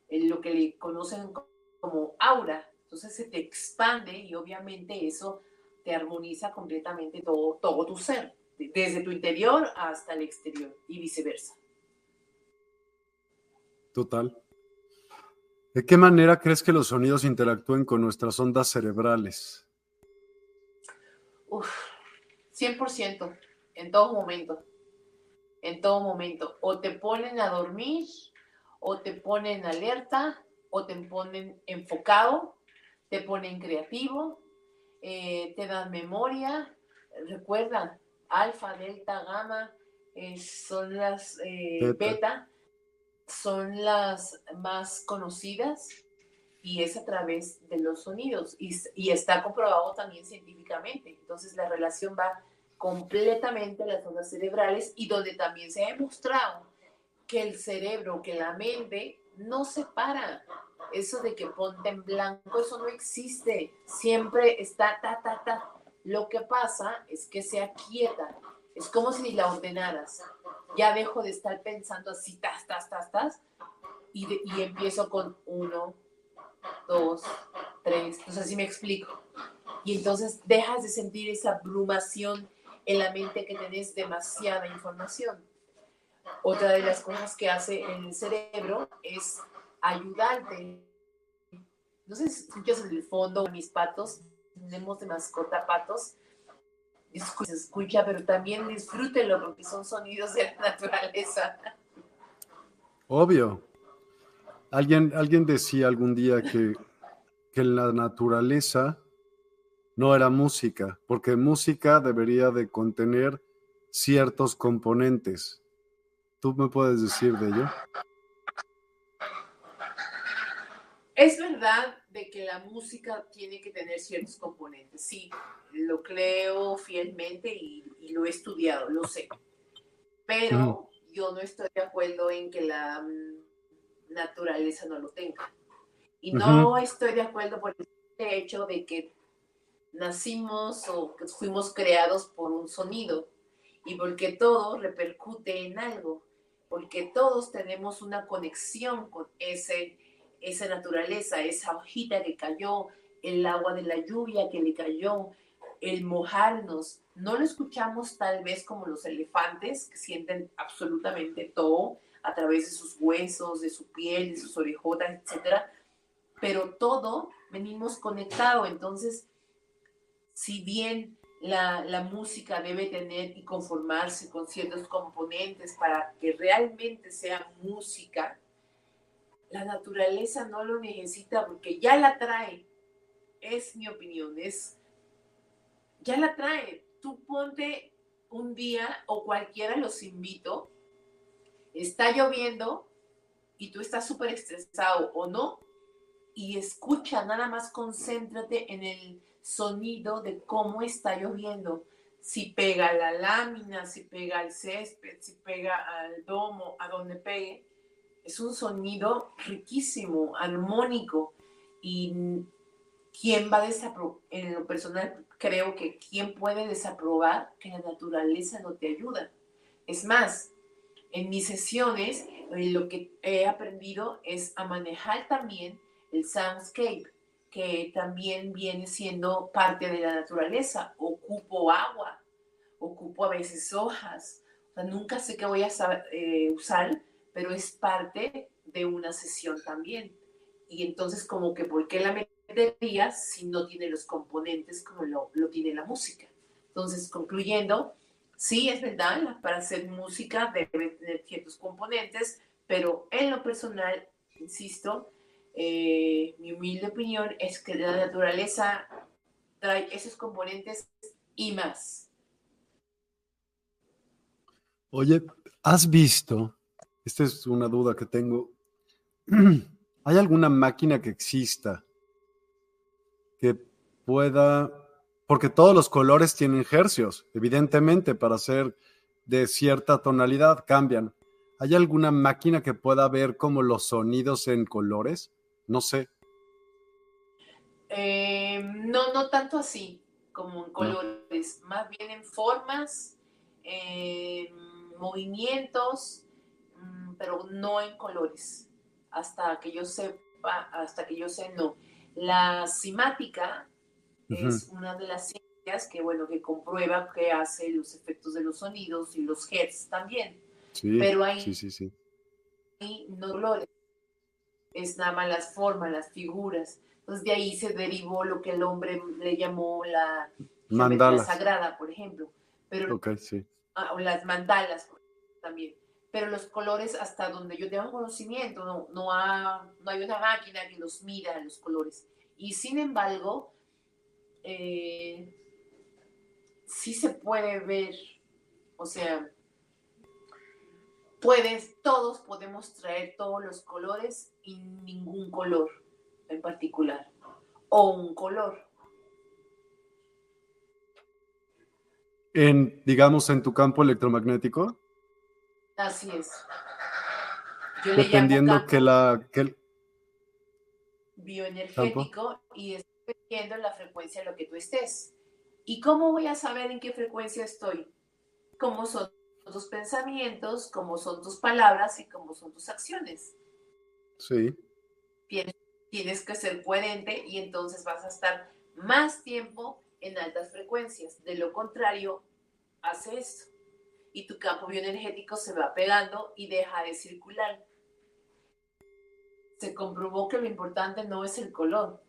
lo que le conocen como aura. Entonces se te expande y obviamente eso te armoniza completamente todo, todo tu ser, desde tu interior hasta el exterior y viceversa. Total. ¿De qué manera crees que los sonidos interactúen con nuestras ondas cerebrales? Uf, 100% en todo momento, en todo momento. O te ponen a dormir, o te ponen alerta, o te ponen enfocado, te ponen creativo, eh, te dan memoria. Recuerda, alfa, delta, gamma, eh, son las eh, beta. son las más conocidas y es a través de los sonidos y, y está comprobado también científicamente. Entonces la relación va completamente las ondas cerebrales y donde también se ha demostrado que el cerebro, que la mente no se para. Eso de que ponte en blanco, eso no existe. Siempre está ta, ta, ta. Lo que pasa es que se aquieta. Es como si la ordenaras. Ya dejo de estar pensando así, tas, tas, tas, tas. Y, y empiezo con uno, dos, tres. No sé si me explico. Y entonces dejas de sentir esa abrumación en la mente que tenés demasiada información. Otra de las cosas que hace el cerebro es ayudarte. No sé si escuchas en el fondo mis patos, tenemos de mascota patos. Se escucha, pero también disfrútelo porque son sonidos de la naturaleza. Obvio. Alguien, alguien decía algún día que, que la naturaleza no era música, porque música debería de contener ciertos componentes. ¿Tú me puedes decir de ello? Es verdad de que la música tiene que tener ciertos componentes, sí, lo creo fielmente y, lo he estudiado, lo sé, pero yo no estoy de acuerdo en que la mm, naturaleza no lo tenga. Y no estoy de acuerdo por el hecho de que nacimos o fuimos creados por un sonido y porque todo repercute en algo, porque todos tenemos una conexión con ese, esa naturaleza, esa hojita que cayó, el agua de la lluvia que le cayó, el mojarnos. No lo escuchamos tal vez como los elefantes que sienten absolutamente todo a través de sus huesos, de su piel, de sus orejotas, etcétera, pero todo venimos conectado, entonces si bien la, música debe tener y conformarse con ciertos componentes para que realmente sea música, la naturaleza no lo necesita porque ya la trae. Es mi opinión, es ya la trae. Tú ponte un día o cualquiera los invito, está lloviendo y tú estás súper estresado o no, y escucha, nada más concéntrate en el sonido de cómo está lloviendo. Si pega la lámina, si pega al césped, si pega al domo, a donde pegue. Es un sonido riquísimo, armónico. Y quién va a desaprobar, en lo personal creo que quién puede desaprobar que la naturaleza no te ayuda. Es más, en mis sesiones eh, lo que he aprendido es a manejar también el soundscape que también viene siendo parte de la naturaleza. Ocupo agua, ocupo a veces hojas. nunca sé qué voy a eh, usar, pero es parte de una sesión también. Y entonces como que, ¿por qué la metería si no tiene los componentes como lo, lo tiene la música? Entonces, concluyendo, sí, es verdad, para hacer música debe tener ciertos componentes, pero en lo personal, insisto, eh, mi humilde opinión es que la naturaleza trae esos componentes y más. Oye, ¿has visto? Esta es una duda que tengo. ¿Hay alguna máquina que exista que pueda, porque todos los colores tienen hercios, evidentemente, para ser de cierta tonalidad, cambian. ¿Hay alguna máquina que pueda ver como los sonidos en colores? No sé. Eh, no, no tanto así como en colores, más bien en formas, en movimientos, mm, pero no en colores. Hasta que yo sepa, hasta que yo sé, no. La simática es una de las ciencias que, bueno, que comprueba que hace los efectos de los sonidos y los hertz también. Sí, pero hay, sí, sí, sí. no colores. Es nada más las formas, las figuras. Entonces de ahí se derivó lo que el hombre le llamó la mandala sagrada, por ejemplo. Pero, sí. Ah, o las mandalas también. Pero los colores, hasta donde yo tengo conocimiento, no, no, no hay una máquina que los mira los colores. Y sin embargo, eh, sí se puede ver, o sea, puedes, todos podemos traer todos los colores y ningún color en particular, o un color. En, digamos, en tu campo electromagnético. Así es. Dependiendo que la... Que bioenergético y es dependiendo la frecuencia de lo que tú estés. ¿Y cómo voy a saber en qué frecuencia estoy? ¿Cómo son tus pensamientos, cómo son tus palabras y cómo son tus acciones? Sí. Tienes tienes que ser coherente y entonces vas a estar más tiempo en altas frecuencias. De lo contrario, hace esto. Y tu campo bioenergético se va pegando y deja de circular. Se comprobó que lo importante no es el color,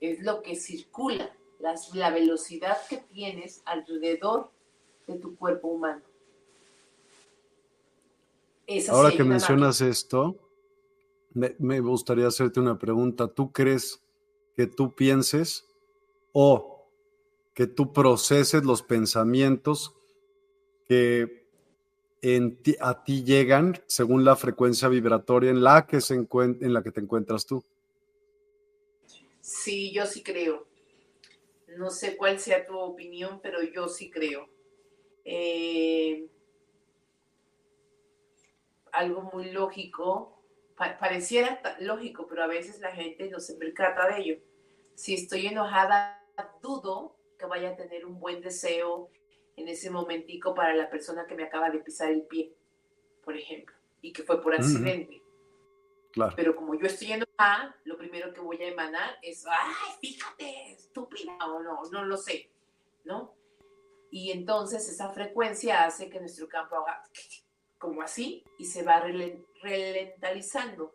es lo que circula, la velocidad que tienes alrededor de tu cuerpo humano. Ahora que mencionas esto, me, gustaría hacerte una pregunta. ¿Tú crees que tú pienses o que tú proceses los pensamientos que a ti llegan según la frecuencia vibratoria en la que se en la que te encuentras tú? Sí, yo sí creo. No sé cuál sea tu opinión, pero yo sí creo. Eh, algo muy lógico pareciera lógico, pero a veces la gente no se percata de ello. Si estoy enojada, dudo que vaya a tener un buen deseo en ese momentico para la persona que me acaba de pisar el pie, por ejemplo, y que fue por accidente. Claro. Pero como yo estoy enojada, lo primero que voy a emanar es, ay, fíjate, estúpida, o no, no lo sé, ¿no? Y entonces esa frecuencia hace que nuestro campo haga como así y se va relentalizando.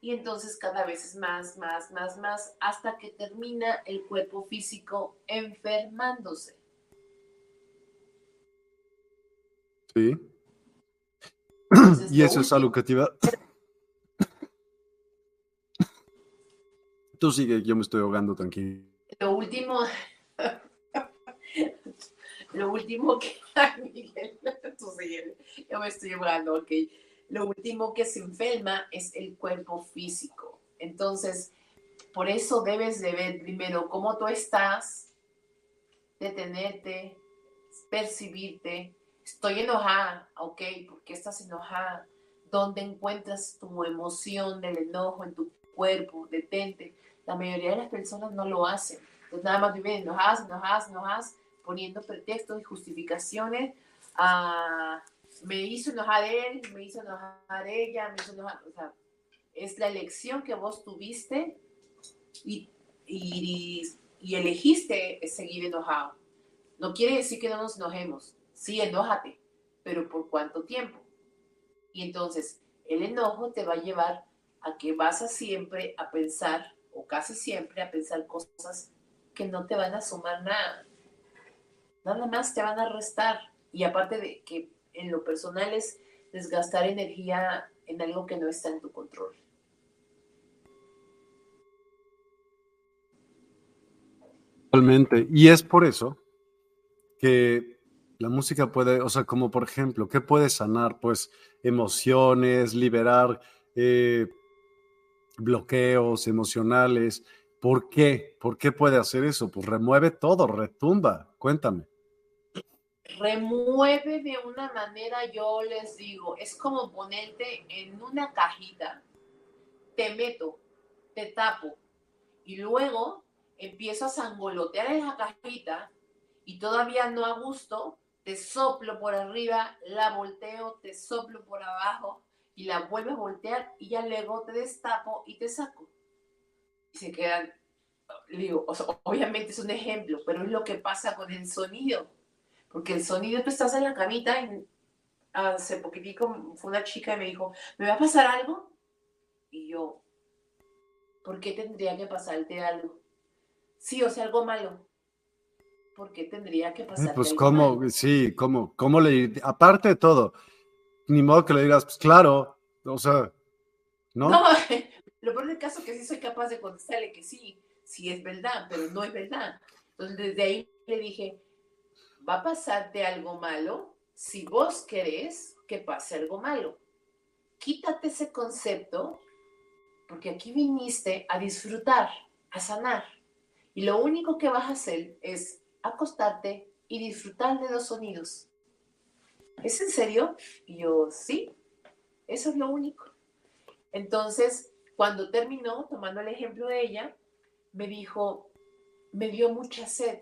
Y entonces cada vez es más, más, más, más, hasta que termina el cuerpo físico enfermándose. Sí. y eso es algo que te iba... Tú sigue, yo me estoy ahogando tranquilo. Lo último, lo último que... Miguel, yo me estoy hablando, ok. Lo último que se enferma es el cuerpo físico. Entonces, por eso debes de ver primero cómo tú estás, detenerte, percibirte. Estoy enojada, ok, ¿por qué estás enojada? ¿Dónde encuentras tu emoción del enojo en tu cuerpo? Detente. La mayoría de las personas no lo hacen. Entonces nada más viven enojadas, enojadas, enojadas, poniendo pretextos y justificaciones a me hizo enojar él, me hizo enojar ella, me hizo enojar, o sea, es la elección que vos tuviste y, y, y, elegiste seguir enojado. No quiere decir que no nos enojemos, sí, enójate, pero ¿por cuánto tiempo? Y entonces el enojo te va a llevar a que vas a siempre a pensar, o casi siempre a pensar cosas que no te van a sumar nada. Nada más te van a restar. Y aparte de que en lo personal es desgastar energía en algo que no está en tu control. Totalmente. Y es por eso que la música puede, o sea, como por ejemplo, ¿qué puede sanar? Pues emociones, liberar eh, bloqueos emocionales. ¿Por qué? ¿Por qué puede hacer eso? Pues remueve todo, retumba. Cuéntame. Remueve de una manera, yo les digo, es como ponerte en una cajita, te meto, te tapo y luego empiezo a sangolotear en la cajita y todavía no a gusto, te soplo por arriba, la volteo, te soplo por abajo y la vuelvo a voltear y ya luego te destapo y te saco. Y se quedan, digo, obviamente es un ejemplo, pero es lo que pasa con el sonido. Porque el sonido, tú estás en la camita, y hace poquitico fue una chica y me dijo, ¿me va a pasar algo? Y yo, ¿por qué tendría que pasarte algo? Sí, o sea, algo malo. ¿por qué tendría que pasar? Pues cómo, sí, cómo, cómo le, aparte de todo, ni modo que le digas, pues claro, o sea, ¿no? No, lo peor del caso es que sí soy capaz de contestarle que sí, sí es verdad, pero no es verdad. Entonces desde ahí le dije, va a pasarte algo malo si vos querés que pase algo malo. Quítate ese concepto porque aquí viniste a disfrutar, a sanar. Y lo único que vas a hacer es acostarte y disfrutar de los sonidos. ¿Es en serio? Y yo, sí, eso es lo único. Entonces, cuando terminó, tomando el ejemplo de ella, me dijo, me dio mucha sed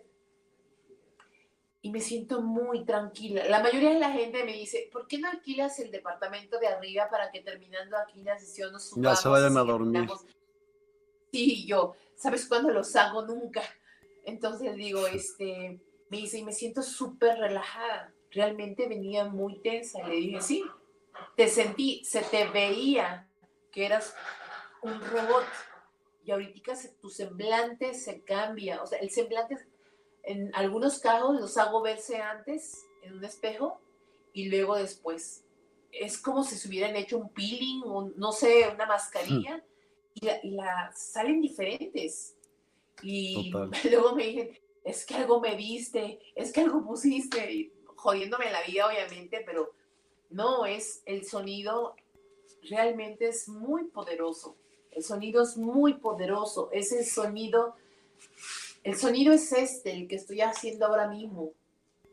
y me siento muy tranquila. La mayoría de la gente me dice, ¿por qué no alquilas el departamento de arriba para que terminando aquí la sesión nos subamos? Ya se vayan a dormir. Sí, yo, ¿sabes cuándo los hago? Nunca. Entonces digo, este, me dice, y me siento súper relajada. Realmente venía muy tensa. Le dije, sí, te sentí, se te veía que eras un robot. Y ahorita tu semblante se cambia. O sea, el semblante, en algunos casos los hago verse antes en un espejo y luego después. Es como si se hubieran hecho un peeling o no sé, una mascarilla y, la, y la, salen diferentes y luego me dicen, es que algo me viste, es que algo pusiste, y jodiéndome la vida obviamente, pero no, es el sonido realmente es muy poderoso. El sonido es muy poderoso. Es el sonido, el sonido es este, el que estoy haciendo ahora mismo.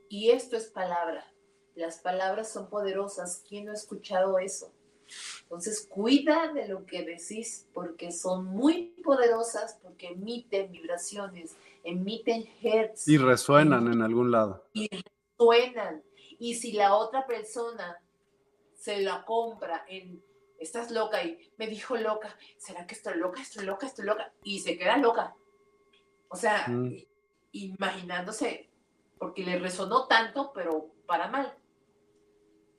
Y esto es palabra. Las palabras son poderosas. ¿Quién no ha escuchado eso? Entonces, cuida de lo que decís porque son muy poderosas, porque emiten vibraciones, emiten hertz. Y resuenan en algún lado. Y resuenan. Y si la otra persona se la compra en, estás loca y me dijo loca, ¿será que estoy loca, estoy loca, estoy loca? Y se queda loca. O sea, mm. imaginándose, porque le resonó tanto, pero para mal.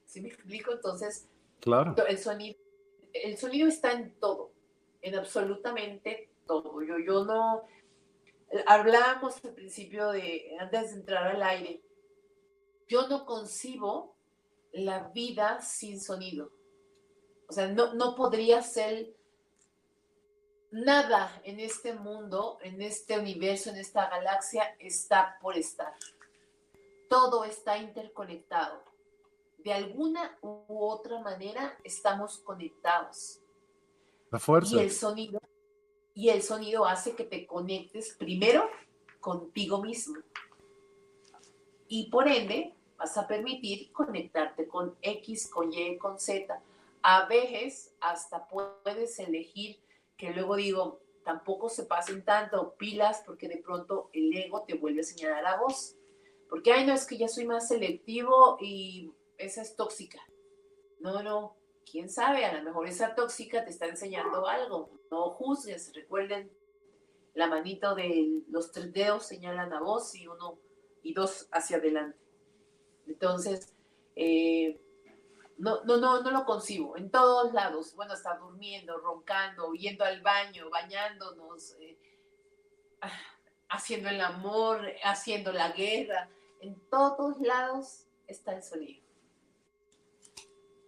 ¿Sí me explico? Entonces, Claro. El sonido, el sonido está en todo, en absolutamente todo. Yo, yo no. Hablábamos al principio de, antes de entrar al aire, yo no concibo la vida sin sonido. O sea, no, no podría ser nada en este mundo, en este universo, en esta galaxia, está por estar. Todo está interconectado de alguna u otra manera estamos conectados. La fuerza. Y el sonido, y el sonido hace que te conectes primero contigo mismo. Y por ende, vas a permitir conectarte con X, con Y, con Z. A veces hasta puedes elegir, que luego digo, tampoco se pasen tanto pilas porque de pronto el ego te vuelve a señalar a vos. Porque, ay, no, es que ya soy más selectivo y esa es tóxica. No, no, quién sabe, a lo mejor esa tóxica te está enseñando algo. No juzgues, recuerden, la manito de los tres dedos señalan a vos y uno y dos hacia adelante. Entonces, eh, no, no, no, no lo concibo. En todos lados, bueno, está durmiendo, roncando, yendo al baño, bañándonos, eh, haciendo el amor, haciendo la guerra. En todos lados está el sonido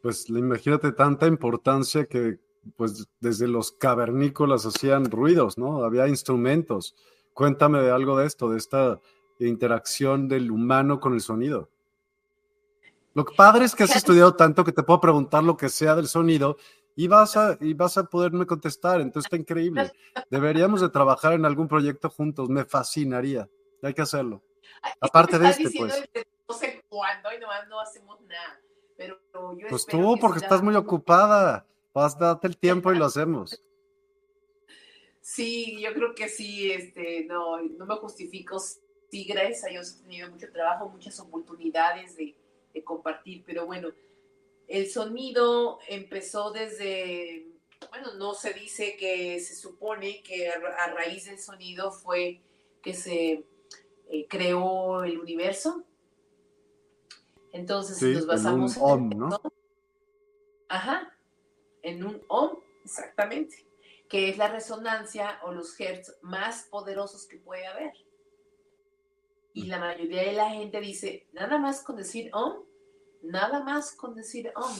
pues imagínate tanta importancia que pues desde los cavernícolas hacían ruidos, ¿no? Había instrumentos. Cuéntame de algo de esto, de esta interacción del humano con el sonido. Lo que padre es que has estudiado tanto que te puedo preguntar lo que sea del sonido y vas a, y vas a poderme contestar. Entonces está increíble. Deberíamos de trabajar en algún proyecto juntos. Me fascinaría. Hay que hacerlo. Aparte de este, pues. No sé cuándo y no hacemos nada. Pero yo pues tú, porque estás muy ocupada. Vas, date el tiempo y lo hacemos. Sí, yo creo que sí, este, no, no me justifico. Sí, gracias a Dios he tenido mucho trabajo, muchas oportunidades de, compartir, pero bueno, el sonido empezó desde, bueno, no se dice que se supone que a, raíz del sonido fue que se eh, creó el universo. Entonces nos basamos en, un en ¿no? Ajá, en un OM, exactamente, que es la resonancia o los hertz más poderosos que puede haber. Y la mayoría de la gente dice, nada más con decir OM, nada más con decir OM.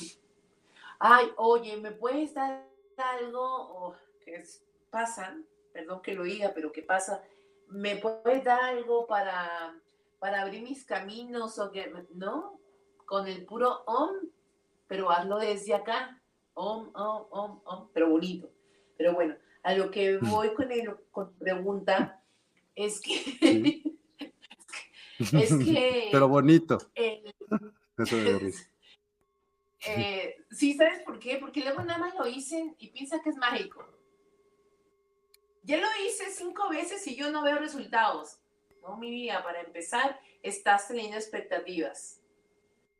Ay, oye, ¿me puedes dar algo? O que pasa, perdón que lo diga, pero ¿qué pasa? ¿Me puedes dar algo para, para abrir mis caminos? O que, no, con el puro OM, pero hazlo desde acá. OM, OM, OM, OM, pero bonito. Pero bueno, a lo que mm. voy con, el, con pregunta es que... es que... pero bonito. Eh, sí, ¿sabes por qué? Porque luego nada más lo dicen y piensan que es mágico. Ya lo hice cinco veces y yo no veo resultados. No, mi vida, para empezar, estás teniendo expectativas.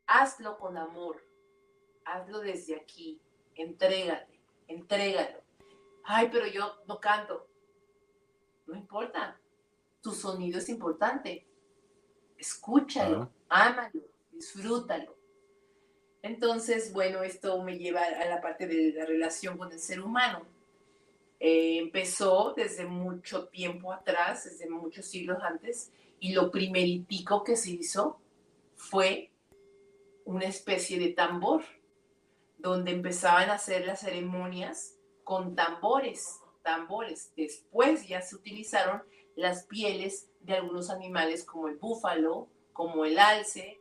Hazlo con amor. Hazlo desde aquí. Entrégate. Entrégalo. Ay, pero yo no canto. No importa. Tu sonido es importante. Escúchalo, ámalo, disfrútalo. Entonces, bueno, esto me lleva a la parte de la relación con el ser humano. Eh, empezó desde mucho tiempo atrás, desde muchos siglos antes, y lo primeritico que se hizo fue una especie de tambor, donde empezaban a hacer las ceremonias con tambores, tambores. Después ya se utilizaron las pieles de algunos animales como el búfalo, como el alce,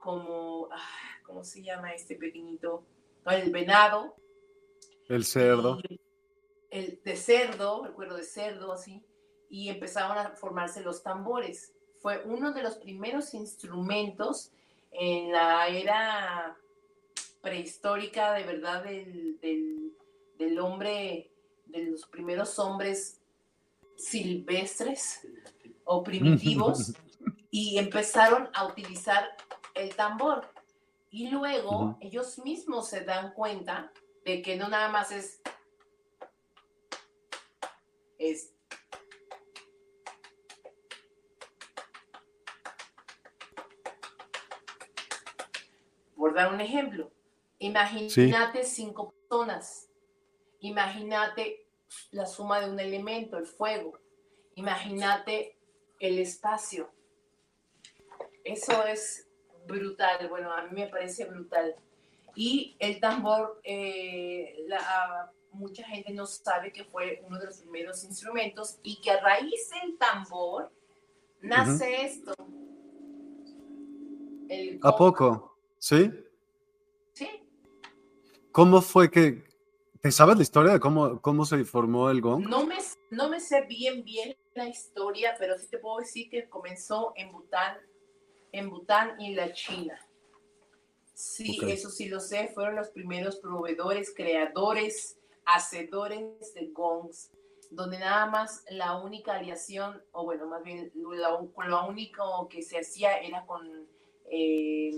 como, ah, ¿cómo se llama este pequeñito? El venado. El cerdo. El de cerdo, recuerdo de cerdo, así. Y empezaron a formarse los tambores. Fue uno de los primeros instrumentos en la era prehistórica, de verdad, del, del, del hombre, de los primeros hombres silvestres o primitivos, y empezaron a utilizar el tambor. Y luego ellos mismos se dan cuenta de que no nada más es, es por dar un ejemplo, imagínate cinco personas, imagínate la suma de un elemento, el fuego, imagínate el espacio. Eso es brutal, bueno, a mí me parece brutal. Y el tambor, eh, mucha gente no sabe que fue uno de los primeros instrumentos y que a raíz del tambor nace esto. ¿A poco? ¿Sí? Sí. ¿Cómo fue que... ¿Te sabes la historia de cómo, cómo se formó el gong? No me, no me sé bien, bien la historia, pero sí te puedo decir que comenzó en Bután en Bután y en la China. Sí, eso sí lo sé, fueron los primeros proveedores, creadores, hacedores de gongs, donde nada más la única aleación, o bueno, más bien lo, único que se hacía era con eh,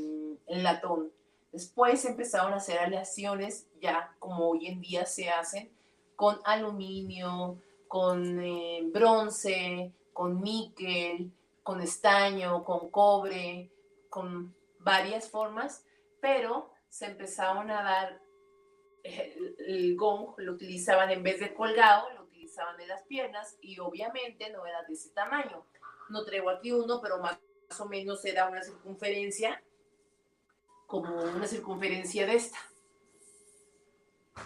el latón. Después empezaron a hacer aleaciones, ya como hoy en día se hacen, con aluminio, con eh, bronce, con níquel, con estaño, con cobre, con varias formas, pero se empezaron a dar el, gong, lo utilizaban en vez de colgado, lo utilizaban en las piernas y obviamente no era de ese tamaño. No traigo aquí uno, pero más o menos era una circunferencia, como una circunferencia de esta.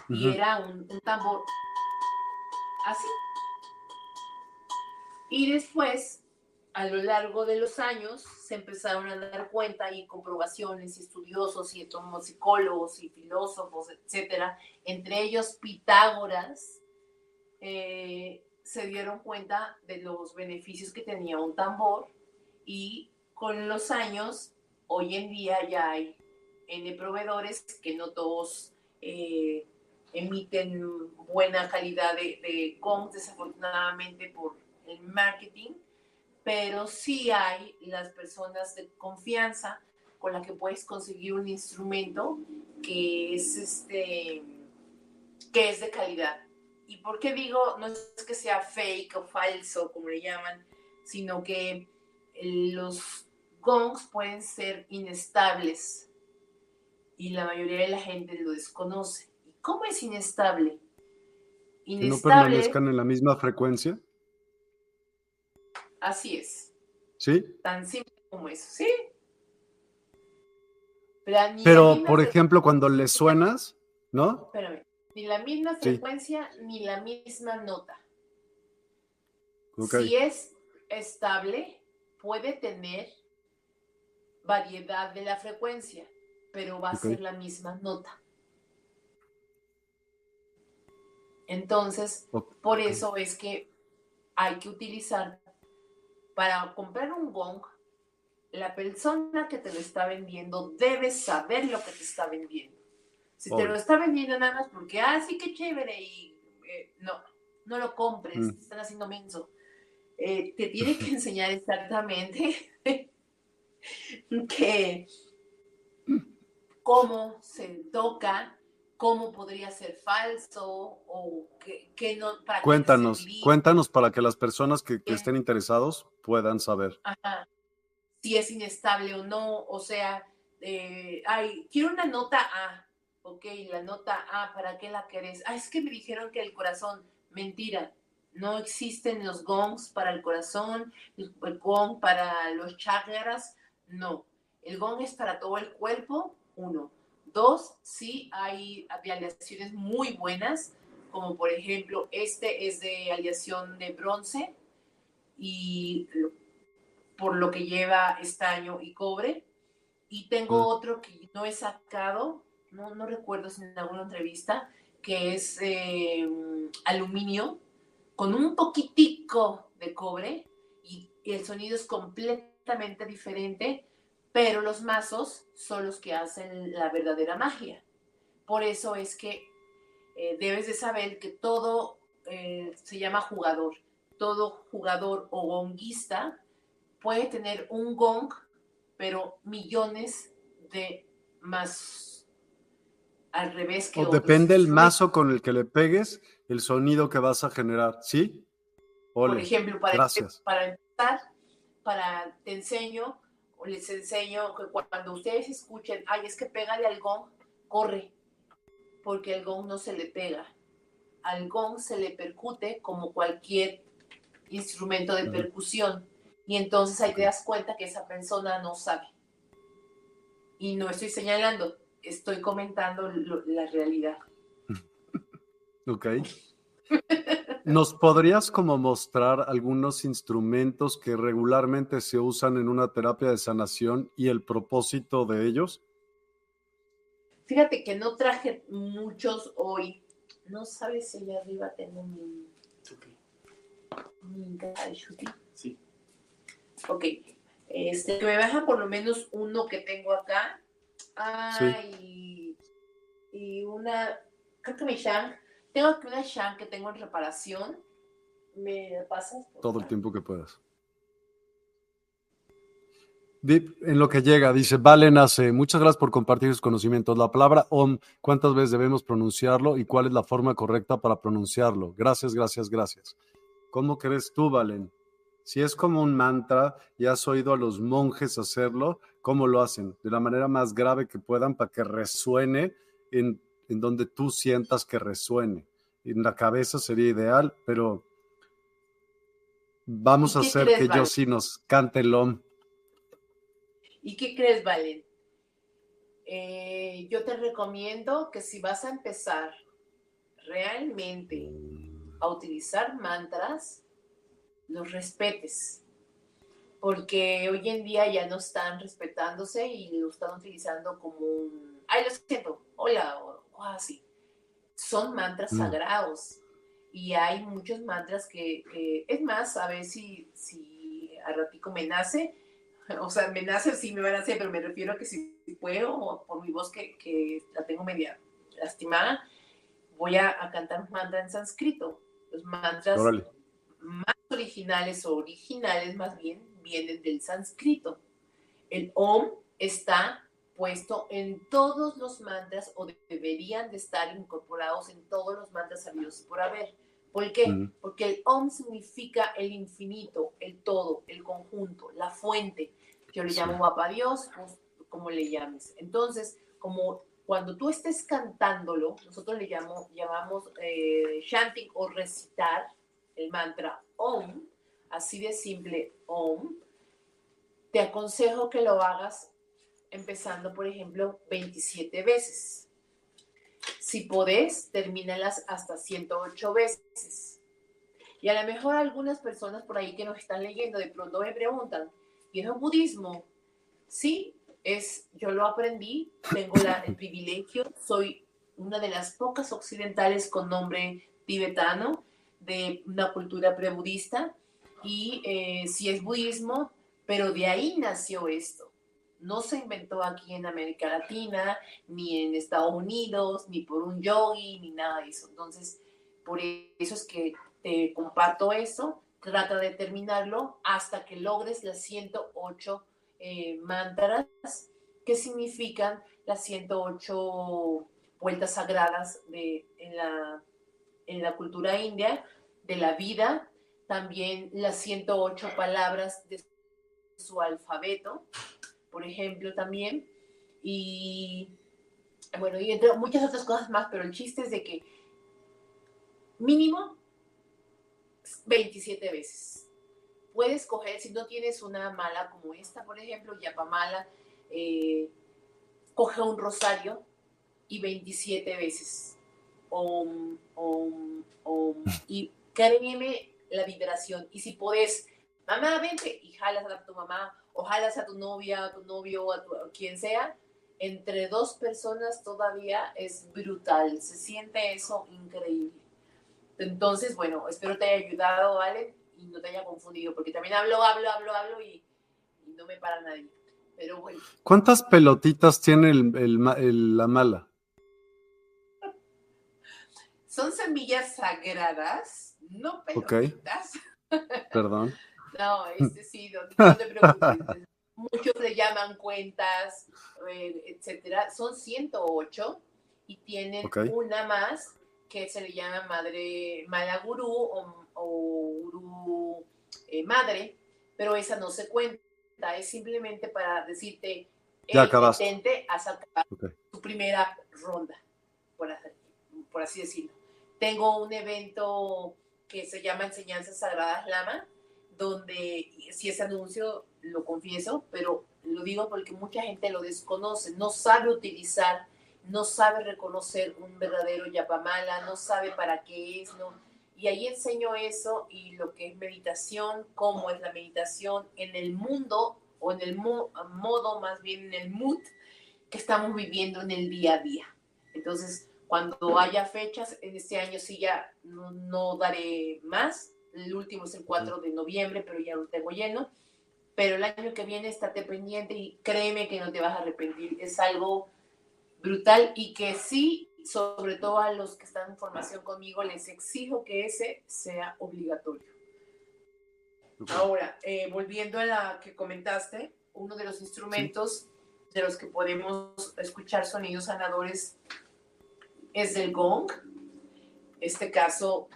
Y era un tambor así. Y después, a lo largo de los años, se empezaron a dar cuenta y comprobaciones, y estudiosos y psicólogos y filósofos, etcétera, entre ellos Pitágoras, eh, se dieron cuenta de los beneficios que tenía un tambor y con los años, hoy en día ya hay N proveedores que no todos eh, emiten buena calidad de, de desafortunadamente por el marketing, pero sí hay las personas de confianza con las que puedes conseguir un instrumento que es este que es de calidad. ¿Y por qué digo? No es que sea fake o falso, como le llaman, sino que los gongs pueden ser inestables y la mayoría de la gente lo desconoce. ¿Y cómo es inestable? inestable ¿No permanezcan en la misma frecuencia? Así es. ¿Sí? Tan simple como eso, ¿sí? Pero, por ejemplo, cuando le suenas, ¿no? Espérame, ni la misma frecuencia ni la misma nota. Si es estable, puede tener variedad de la frecuencia, pero va a ser la misma nota. Entonces, por eso es que hay que utilizar, para comprar un gong, la persona que te lo está vendiendo debe saber lo que te está vendiendo. Si te lo está vendiendo nada más porque, ah, sí, qué chévere, y eh, no, no lo compres, mm. te están haciendo menso. Eh, te tiene que enseñar exactamente que cómo se toca, cómo podría ser falso o que, no. cuéntanos, cuéntanos para que las personas que, estén interesados puedan saber. Si es inestable o no, o sea, eh, ay, quiero una nota A. Ok, la nota A, ¿para qué la querés? Ah, es que me dijeron que el corazón, mentira, no existen los gongs para el corazón, el gong para los chakras, no. El gong es para todo el cuerpo, uno. Dos, sí hay aleaciones muy buenas, como por ejemplo, este es de aleación de bronce y por lo que lleva estaño y cobre. Y tengo mm. otro que no he sacado, no, no recuerdo si en alguna entrevista, que es em, aluminio con un poquitico de cobre y el sonido es completamente diferente, pero los mazos son los que hacen la verdadera magia. Por eso es que eh, debes de saber que todo eh, se llama jugador. Todo jugador o gonguista puede tener un gong, pero millones de más al revés que o depende el mazo con el que le pegues el sonido que vas a generar, ¿sí? Por ejemplo, para, para empezar, para te enseño les enseño que cuando ustedes escuchen, ay, es que pégale al gong, corre, porque el gong no se le pega. Al gong se le percute como cualquier instrumento de percusión. Y entonces ahí te das cuenta que esa persona no sabe. Y no estoy señalando, estoy comentando la realidad. Ok. ¿Nos podrías como mostrar algunos instrumentos que regularmente se usan en una terapia de sanación y el propósito de ellos? Fíjate que no traje muchos hoy. No sabes si allá arriba tengo mi... Mi Sí. Ok. Este, que me baja por lo menos uno que tengo acá. Ah, y, y una... Creo que me llama tengo aquí una Shan que tengo en reparación. ¿Me pasas? Todo el tiempo que puedas. En lo que llega, dice Vale Nace, muchas gracias por compartir sus conocimientos. La palabra OM, ¿cuántas veces debemos pronunciarlo y cuál es la forma correcta para pronunciarlo? Gracias, gracias, gracias. ¿Cómo crees tú, Valen? Si es como un mantra y has oído a los monjes hacerlo, ¿cómo lo hacen? De la manera más grave que puedan para que resuene en en donde tú sientas que resuene. En la cabeza sería ideal, pero vamos a hacer que yo sí nos cante el OM. ¿Y qué crees, Valen? Eh, yo te recomiendo que si vas a empezar realmente a utilizar mantras, los respetes. Porque hoy en día ya no están respetándose y lo están utilizando como un, ay, lo siento, hola, así. Son mantras mm. sagrados y hay muchos mantras que, es más, a ver si, si a ratico me nace, o sea, me nace, sí me van a hacer, pero me refiero a que si puedo, por mi voz que, que la tengo media lastimada, voy a, cantar un mantra en sánscrito. Los mantras más originales o originales más bien vienen del sánscrito. El Om está puesto en todos los mantras o deberían de estar incorporados en todos los mantras sabidos por haber. ¿Por qué? Porque el Om significa el infinito, el todo, el conjunto, la fuente. Yo le llamo Papa Dios, pues, como le llames. Entonces, como cuando tú estés cantándolo, nosotros le llamamos, llamamos eh, chanting o recitar el mantra Om, así de simple, Om, te aconsejo que lo hagas empezando, por ejemplo, 27 veces. Si podés, termínalas hasta 108 veces. Y a lo mejor algunas personas por ahí que nos están leyendo de pronto me preguntan, ¿y es un budismo? Sí, es, yo lo aprendí, tengo el privilegio, soy una de las pocas occidentales con nombre tibetano de una cultura prebudista y eh, sí es budismo, pero de ahí nació esto. No se inventó aquí en América Latina, ni en Estados Unidos, ni por un yogi, ni nada de eso. Entonces, por eso es que te comparto eso. Trata de terminarlo hasta que logres las 108 eh, mantras que significan las 108 vueltas sagradas de, en, la, en la cultura india de la vida, también las 108 palabras de su alfabeto, por ejemplo, también, y bueno, y entre muchas otras cosas más, pero el chiste es de que mínimo 27 veces puedes coger, si no tienes una mala como esta, por ejemplo, Yapamala, eh, coge un rosario y 27 veces. Om, om, om. Y créeme la vibración. Y si puedes, mamá, vente, y jalas a tu mamá, o jalas a tu novia, a tu novio, a, tu, quien sea, entre dos personas todavía es brutal. Se siente eso increíble. Entonces, bueno, espero te haya ayudado, ¿vale? y no te haya confundido, porque también hablo, hablo, hablo, hablo y, no me para nadie. Pero bueno. ¿Cuántas pelotitas tiene el, la mala? Son semillas sagradas, no pelotitas. Perdón. No, este sí, no, te preocupes. Muchos le llaman cuentas, eh, etcétera. Son 108 y tienen una más que se le llama madre mala gurú o o gurú eh, madre, pero esa no se cuenta, es simplemente para decirte, ya acabaste. has acabado tu primera ronda, por, por así decirlo. Tengo un evento que se llama Enseñanzas Sagradas Lama, donde si ese anuncio lo confieso, pero lo digo porque mucha gente lo desconoce, no sabe utilizar, no sabe reconocer un verdadero yapamala, no sabe para qué es, no, y ahí enseño eso y lo que es meditación, cómo es la meditación en el mundo o en el modo, más bien en el mood que estamos viviendo en el día a día. Entonces, cuando haya fechas, en este año sí ya no, daré más. El último es el 4 de noviembre, pero ya lo tengo lleno. Pero el año que viene estate pendiente y créeme que no te vas a arrepentir. Es algo brutal y que sí sobre todo a los que están en formación conmigo, les exijo que ese sea obligatorio. Ahora, eh, volviendo a la que comentaste, uno de los instrumentos de los que podemos escuchar sonidos sanadores es el gong. Este caso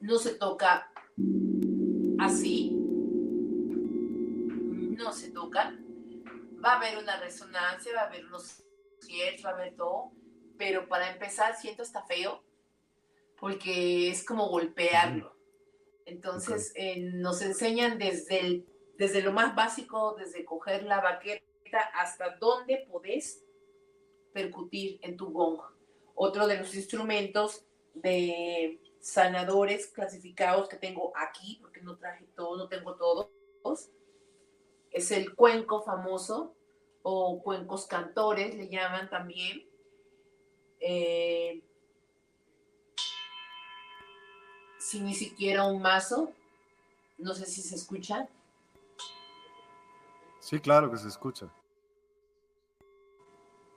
no se toca así, no se toca. Va a haber una resonancia, va a haber unos va a haber todo, pero para empezar siento hasta feo porque es como golpearlo. Entonces eh, nos enseñan desde, el, desde lo más básico, desde coger la baqueta hasta dónde podés percutir en tu gong. Otro de los instrumentos de sanadores clasificados que tengo aquí, porque no traje todo, no tengo todos. Es el cuenco famoso o cuencos cantores, le llaman también. Eh, sin ni siquiera un mazo. No sé si se escucha. Sí, claro que se escucha.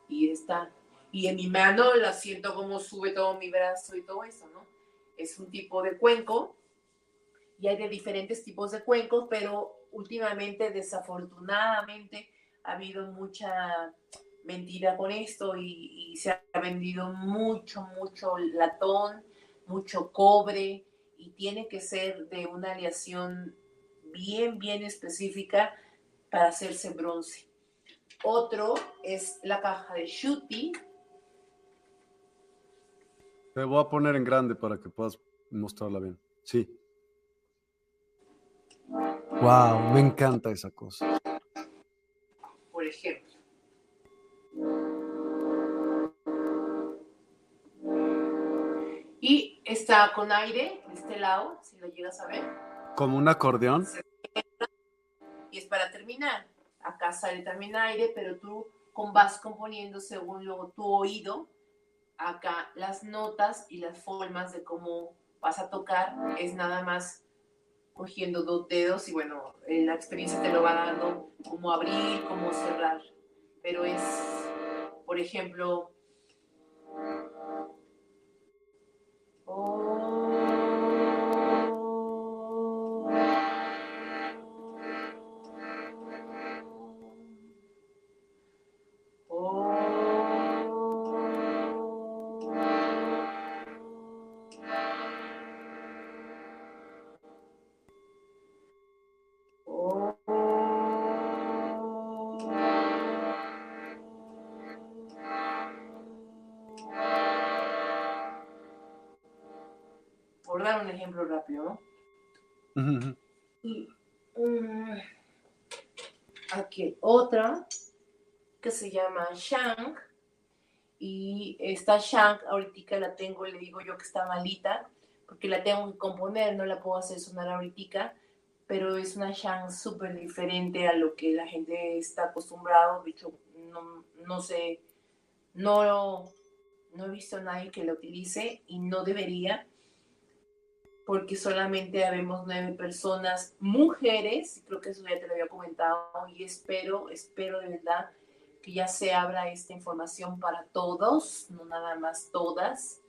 Y está. Y en mi mano la siento como sube todo mi brazo y todo eso, ¿no? Es un tipo de cuenco. Y hay de diferentes tipos de cuencos, pero últimamente, desafortunadamente, ha habido mucha mentira con esto y, se ha vendido mucho, mucho latón, mucho cobre, y tiene que ser de una aleación bien, bien específica para hacerse bronce. Otro es la caja de Shuti. Te voy a poner en grande para que puedas mostrarla bien. Sí. Wow, me encanta esa cosa. Por ejemplo. Y está con aire de este lado, si lo llegas a ver. Como un acordeón. Y es para terminar. Acá sale también aire, pero tú vas componiendo según luego tu oído. Acá las notas y las formas de cómo vas a tocar es nada más cogiendo dos dedos y bueno, eh, la experiencia te lo va dando cómo abrir, cómo cerrar. Pero es, por ejemplo, llama Shank. Y esta Shank, ahorita la tengo, le digo yo que está malita, porque la tengo que componer, no la puedo hacer sonar ahorita, pero es una Shank súper diferente a lo que la gente está acostumbrado. De hecho, no, no sé, no, no he visto a nadie que la utilice y no debería porque solamente habemos nueve personas mujeres, creo que eso ya te lo había comentado, y espero, espero de verdad que ya se abra esta información para todos, no nada más todas,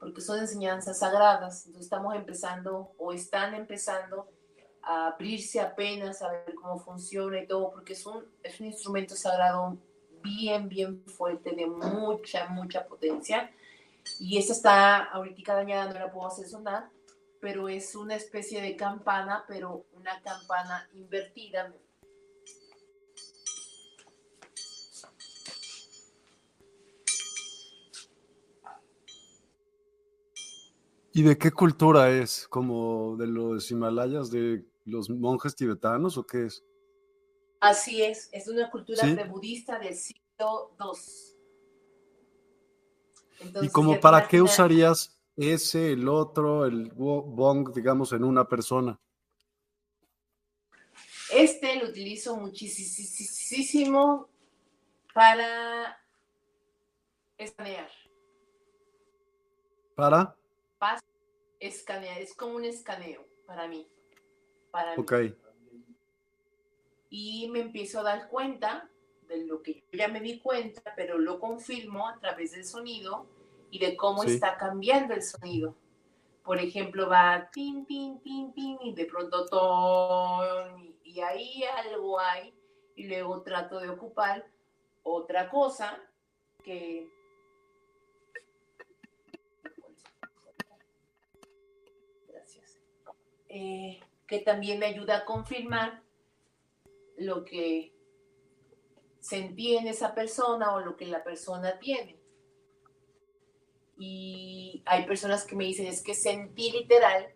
porque son enseñanzas sagradas, entonces estamos empezando o están empezando a abrirse apenas a ver cómo funciona y todo, porque es un, es un instrumento sagrado bien, bien fuerte, de mucha, mucha potencia, y esta está ahorita dañada, no la puedo hacer sonar, pero es una especie de campana, pero una campana invertida. ¿Y de qué cultura es? ¿Como de los Himalayas, de los monjes tibetanos o qué es? Así es, es una cultura budista del siglo II. ¿Y como para qué usarías ese, el otro, el bong, digamos, en una persona? Este lo utilizo muchísimo para escanear. ¿Para? Para escanear, es como un escaneo para mí. Para ok. Y me empiezo a dar cuenta de lo que yo ya me di cuenta, pero lo confirmo a través del sonido y de cómo está cambiando el sonido. Por ejemplo, va pin, pin, pin, pin, y de pronto ton, y, ahí algo hay, y luego trato de ocupar otra cosa que Gracias. Eh, que también me ayuda a confirmar lo que sentí en esa persona o lo que la persona tiene y hay personas que me dicen, es que sentí literal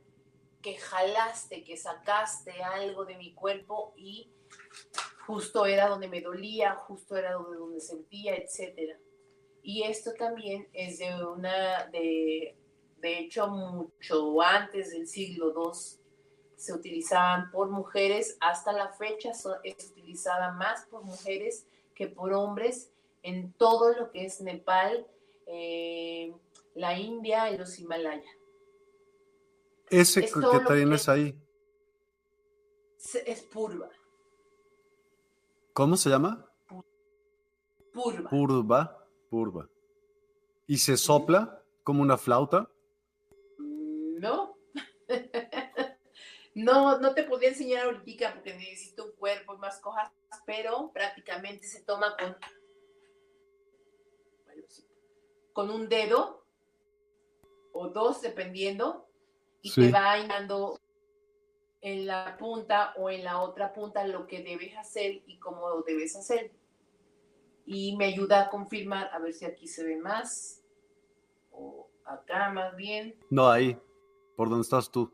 que jalaste, que sacaste algo de mi cuerpo y justo era donde me dolía, justo era donde, donde sentía, etc. Y esto también es de una, de De hecho, mucho antes del siglo II se utilizaban por mujeres, hasta la fecha es utilizada más por mujeres que por hombres en todo lo que es Nepal, eh, la India y los Himalaya. Ese que tienes ahí. Es purva. ¿Cómo se llama? Purva. Purva. Purva. ¿Y se sopla como una flauta? No. No, no te podía enseñar ahorita porque necesito un cuerpo y más cosas, pero prácticamente se toma con con un dedo o dos, dependiendo, y te va dando en la punta o en la otra punta lo que debes hacer y cómo lo debes hacer. Y me ayuda a confirmar, a ver si aquí se ve más, o acá más bien. No, ahí, por donde estás tú.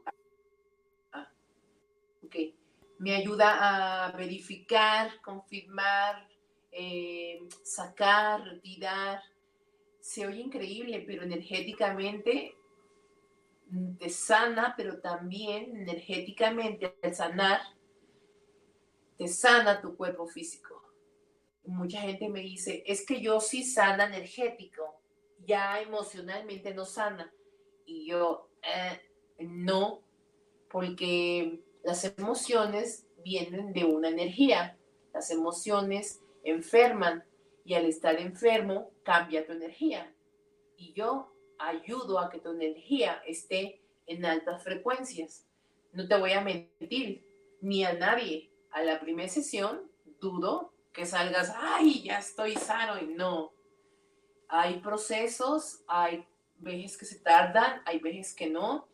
Me ayuda a verificar, confirmar, eh, sacar, retirar. Se oye increíble, pero energéticamente te sana, pero también energéticamente al sanar, te sana tu cuerpo físico. Mucha gente me dice, es que yo sí sana energético, ya emocionalmente no sana. Y yo, eh, no, porque las emociones vienen de una energía. Las emociones enferman y al estar enfermo cambia tu energía. Y yo ayudo a que tu energía esté en altas frecuencias. No te voy a mentir, ni a nadie. A la primera sesión dudo que salgas, ay, ya estoy sano y no. Hay procesos, hay veces que se tardan, hay veces que no.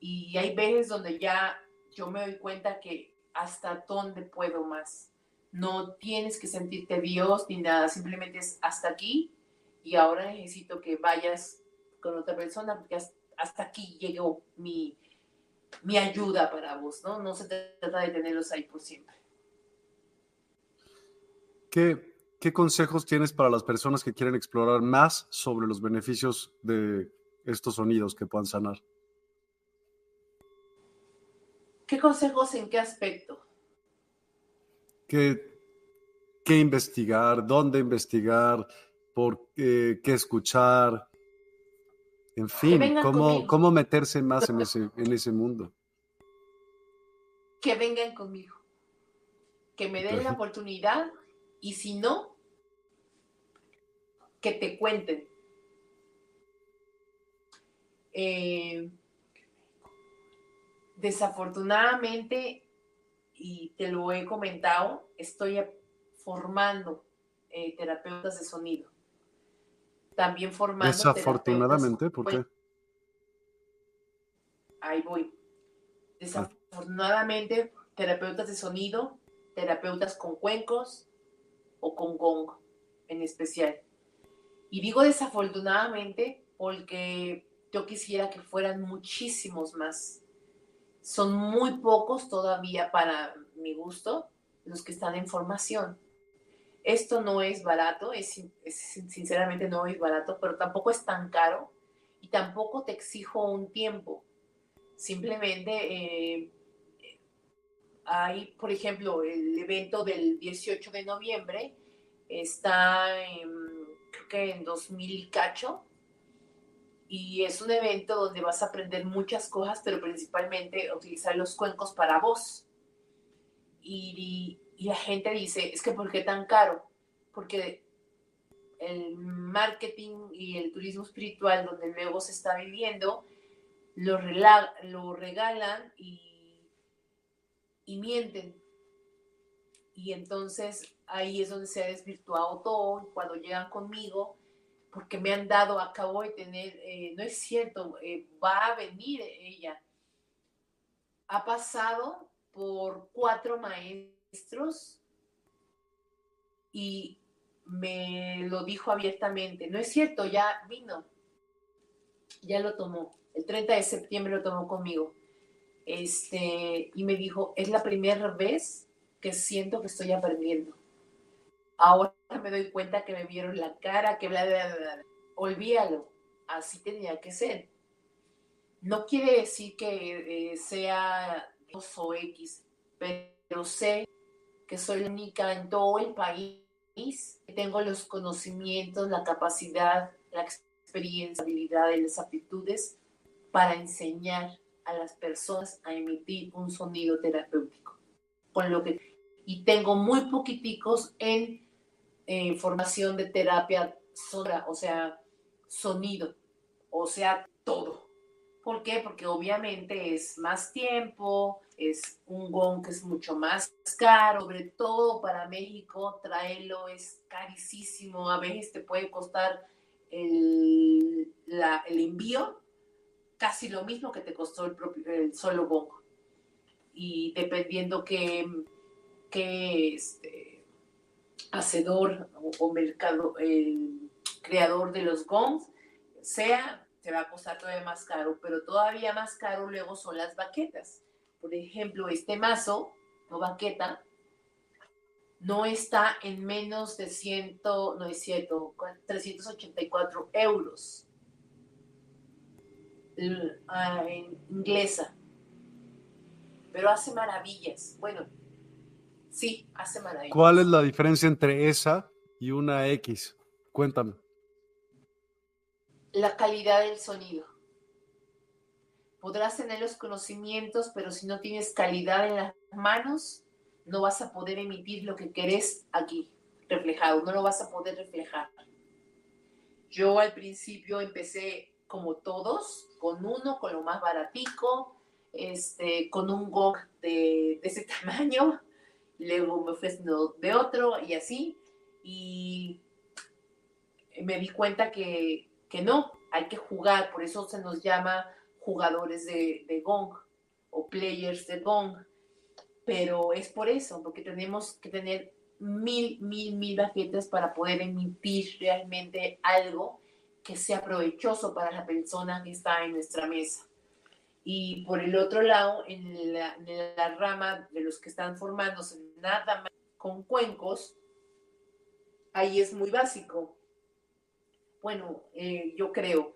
Y hay veces donde ya yo me doy cuenta que hasta dónde puedo más. No tienes que sentirte Dios ni nada, simplemente es hasta aquí y ahora necesito que vayas con otra persona, porque hasta aquí llegó mi, mi ayuda para vos, ¿no? No se trata de tenerlos ahí por siempre. ¿Qué, ¿Qué consejos tienes para las personas que quieren explorar más sobre los beneficios de estos sonidos que puedan sanar? ¿Qué consejos en qué aspecto? ¿Qué, qué investigar? ¿Dónde investigar? ¿Por qué, qué escuchar? En fin, ¿cómo, ¿cómo, meterse más en ese, en ese mundo? Que vengan conmigo, que me den la oportunidad y si no, que te cuenten. Eh, desafortunadamente, y te lo he comentado, estoy formando eh, terapeutas de sonido también formando. Desafortunadamente, ¿por qué? Ahí voy. Desafortunadamente, terapeutas de sonido, terapeutas con cuencos o con gong en especial. Y digo desafortunadamente porque yo quisiera que fueran muchísimos más. Son muy pocos todavía para mi gusto los que están en formación. Esto no es barato, es, sinceramente no es barato, pero tampoco es tan caro y tampoco te exijo un tiempo. Simplemente eh, hay, por ejemplo, el evento del 18 de noviembre está en, creo que en 2000 cacho, y es un evento donde vas a aprender muchas cosas, pero principalmente utilizar los cuencos para voz. Y, y la gente dice, es que ¿por qué tan caro? Porque el marketing y el turismo espiritual donde luego se está viviendo, lo, lo regalan y, y mienten. Y entonces ahí es donde se ha desvirtuado todo. Cuando llegan conmigo, porque me han dado, acabo de tener, eh, no es cierto, eh, va a venir ella. Ha pasado por cuatro maestros y me lo dijo abiertamente. No es cierto, ya vino, ya lo tomó. El 30 de septiembre lo tomó conmigo. Este, y me dijo, es la primera vez que siento que estoy aprendiendo. Ahora me doy cuenta que me vieron la cara, que bla, bla, bla, bla. Olvídalo, así tenía que ser. No quiere decir que eh, sea dos o X, pero sé que soy única en todo el país que tengo los conocimientos, la capacidad, la experiencia, habilidades, las aptitudes para enseñar a las personas a emitir un sonido terapéutico. Con lo que, y tengo muy poquiticos en eh, formación de terapia sonora, o sea, sonido, o sea, todo. ¿Por qué? Porque obviamente es más tiempo, es un gong que es mucho más caro, sobre todo para México, traerlo es carísimo, a veces te puede costar el, el envío casi lo mismo que te costó el, propio, el solo gong. Y dependiendo qué, qué este, hacedor o, mercado, el creador de los gongs sea, te va a costar todavía más caro, pero todavía más caro luego son las baquetas. Por ejemplo, este mazo, no baqueta, no está en menos de 100, no es cierto, 384 euros en inglesa, pero hace maravillas. Bueno, sí, hace maravillas. ¿Cuál es la diferencia entre esa y una X? Cuéntame. La calidad del sonido. Podrás tener los conocimientos, pero si no tienes calidad en las manos, no vas a poder emitir lo que querés aquí reflejado, no lo vas a poder reflejar. Yo al principio empecé como todos, con uno, con lo más baratico, este, con un GOG de, ese tamaño, luego me fui de otro y así, y me di cuenta que, no, hay que jugar, por eso se nos llama jugadores de, gong o players de gong, pero es por eso, porque tenemos que tener mil, mil, mil baquetas para poder emitir realmente algo que sea provechoso para la persona que está en nuestra mesa. Y por el otro lado, en la, rama de los que están formándose nada más con cuencos, ahí es muy básico. Bueno, eh, yo creo,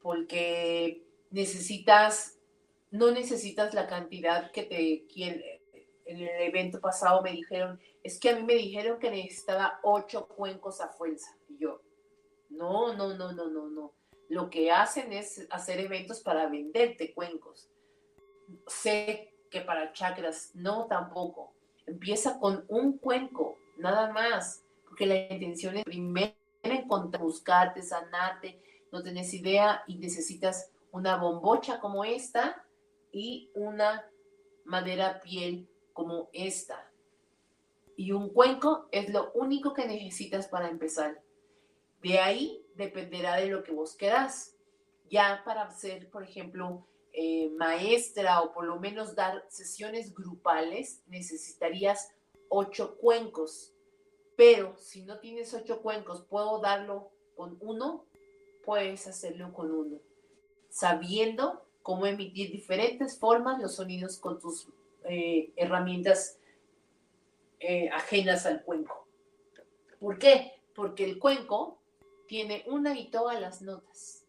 porque necesitas, no necesitas la cantidad que te quieren. En el evento pasado me dijeron, es que a mí me dijeron que necesitaba ocho cuencos a fuerza. Y yo, no, no, no, no, no, no. Lo que hacen es hacer eventos para venderte cuencos. Sé que para chakras, no tampoco. Empieza con un cuenco, nada más, porque la intención es primero encontrar, buscarte, sanarte, no tenés idea y necesitas una bombocha como esta y una madera piel como esta. Y un cuenco es lo único que necesitas para empezar. De ahí dependerá de lo que vos querás. Ya para ser, por ejemplo, eh, maestra o por lo menos dar sesiones grupales, necesitarías ocho cuencos. Pero si no tienes ocho cuencos, puedo darlo con uno, puedes hacerlo con uno, sabiendo cómo emitir diferentes formas los sonidos con tus eh, herramientas eh, ajenas al cuenco. ¿Por qué? Porque el cuenco tiene una y todas las notas.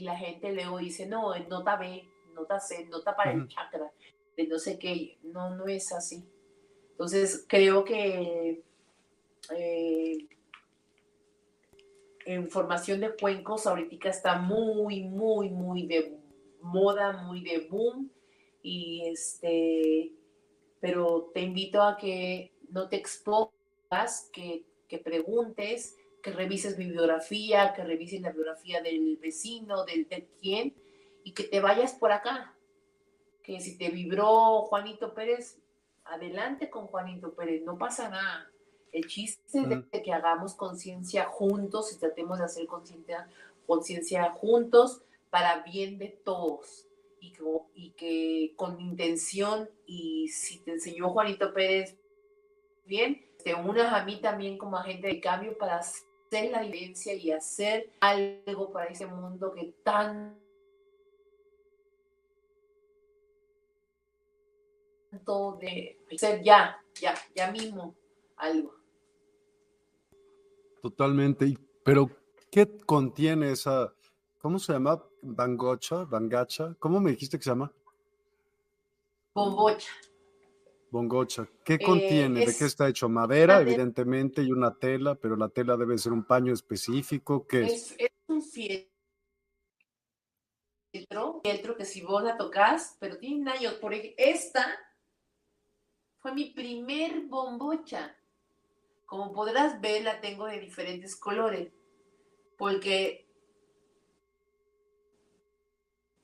Y la gente luego dice, no, nota B, nota C, nota para el chakra, de no sé qué. No, no es así. Entonces, creo que eh, en formación de cuencos ahorita está muy, muy, muy de moda, muy de boom. Y este, pero te invito a que no te expongas, que, que preguntes, que revises mi biografía, que revises la biografía del vecino, del, de quién, y que te vayas por acá. Que si te vibró Juanito Pérez, adelante con Juanito Pérez, no pasa nada. El chiste es de que hagamos conciencia juntos y tratemos de hacer conciencia juntos para bien de todos. Y que, y que con intención, y si te enseñó Juanito Pérez bien, te unas a mí también como agente de cambio para hacer la diferencia y hacer algo para ese mundo que tanto de ser ya, ya, ya mismo algo. Totalmente. Pero, ¿qué contiene esa, cómo se llama? bangocha, bangacha. ¿Cómo me dijiste que se llama? Bombocha. Bongocha. ¿Qué eh, contiene? ¿De qué está hecho? Madera, evidentemente, y una tela, pero la tela debe ser un paño específico. ¿Qué es? Es, un fieltro, fieltro que si vos la tocas, pero tiene años. Por ejemplo, esta fue mi primer bombocha. Como podrás ver, la tengo de diferentes colores. Porque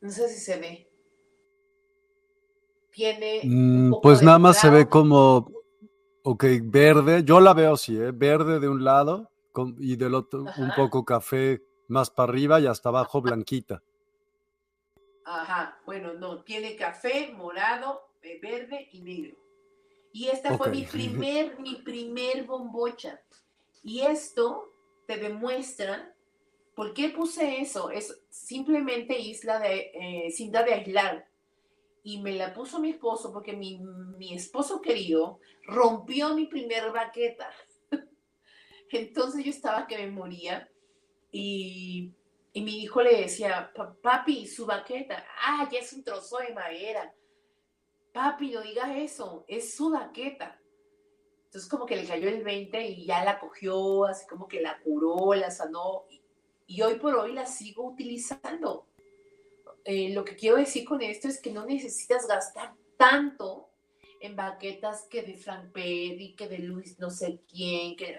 no sé si se ve tiene... Mm, pues nada más se ve como, ok, verde, yo la veo así, ¿eh? verde de un lado y del otro un poco café más para arriba y hasta abajo blanquita. Ajá, bueno, no, tiene café, morado, eh, verde y negro. Y esta fue mi primer, mi primer bombocha. Y esto te demuestra por qué puse eso. Es simplemente isla de, eh, cinta de aislar y me la puso mi esposo porque mi, esposo querido rompió mi primer baqueta. Entonces yo estaba que me moría y, mi hijo le decía, papi, su baqueta, ah, ya es un trozo de madera. Papi, no digas eso, es su baqueta. Entonces como que le cayó el 20 y ya la cogió, así como que la curó, la sanó y hoy por hoy la sigo utilizando. Eh, lo que quiero decir con esto es que no necesitas gastar tanto en baquetas que de Frank Perry, que de Luis no sé quién, que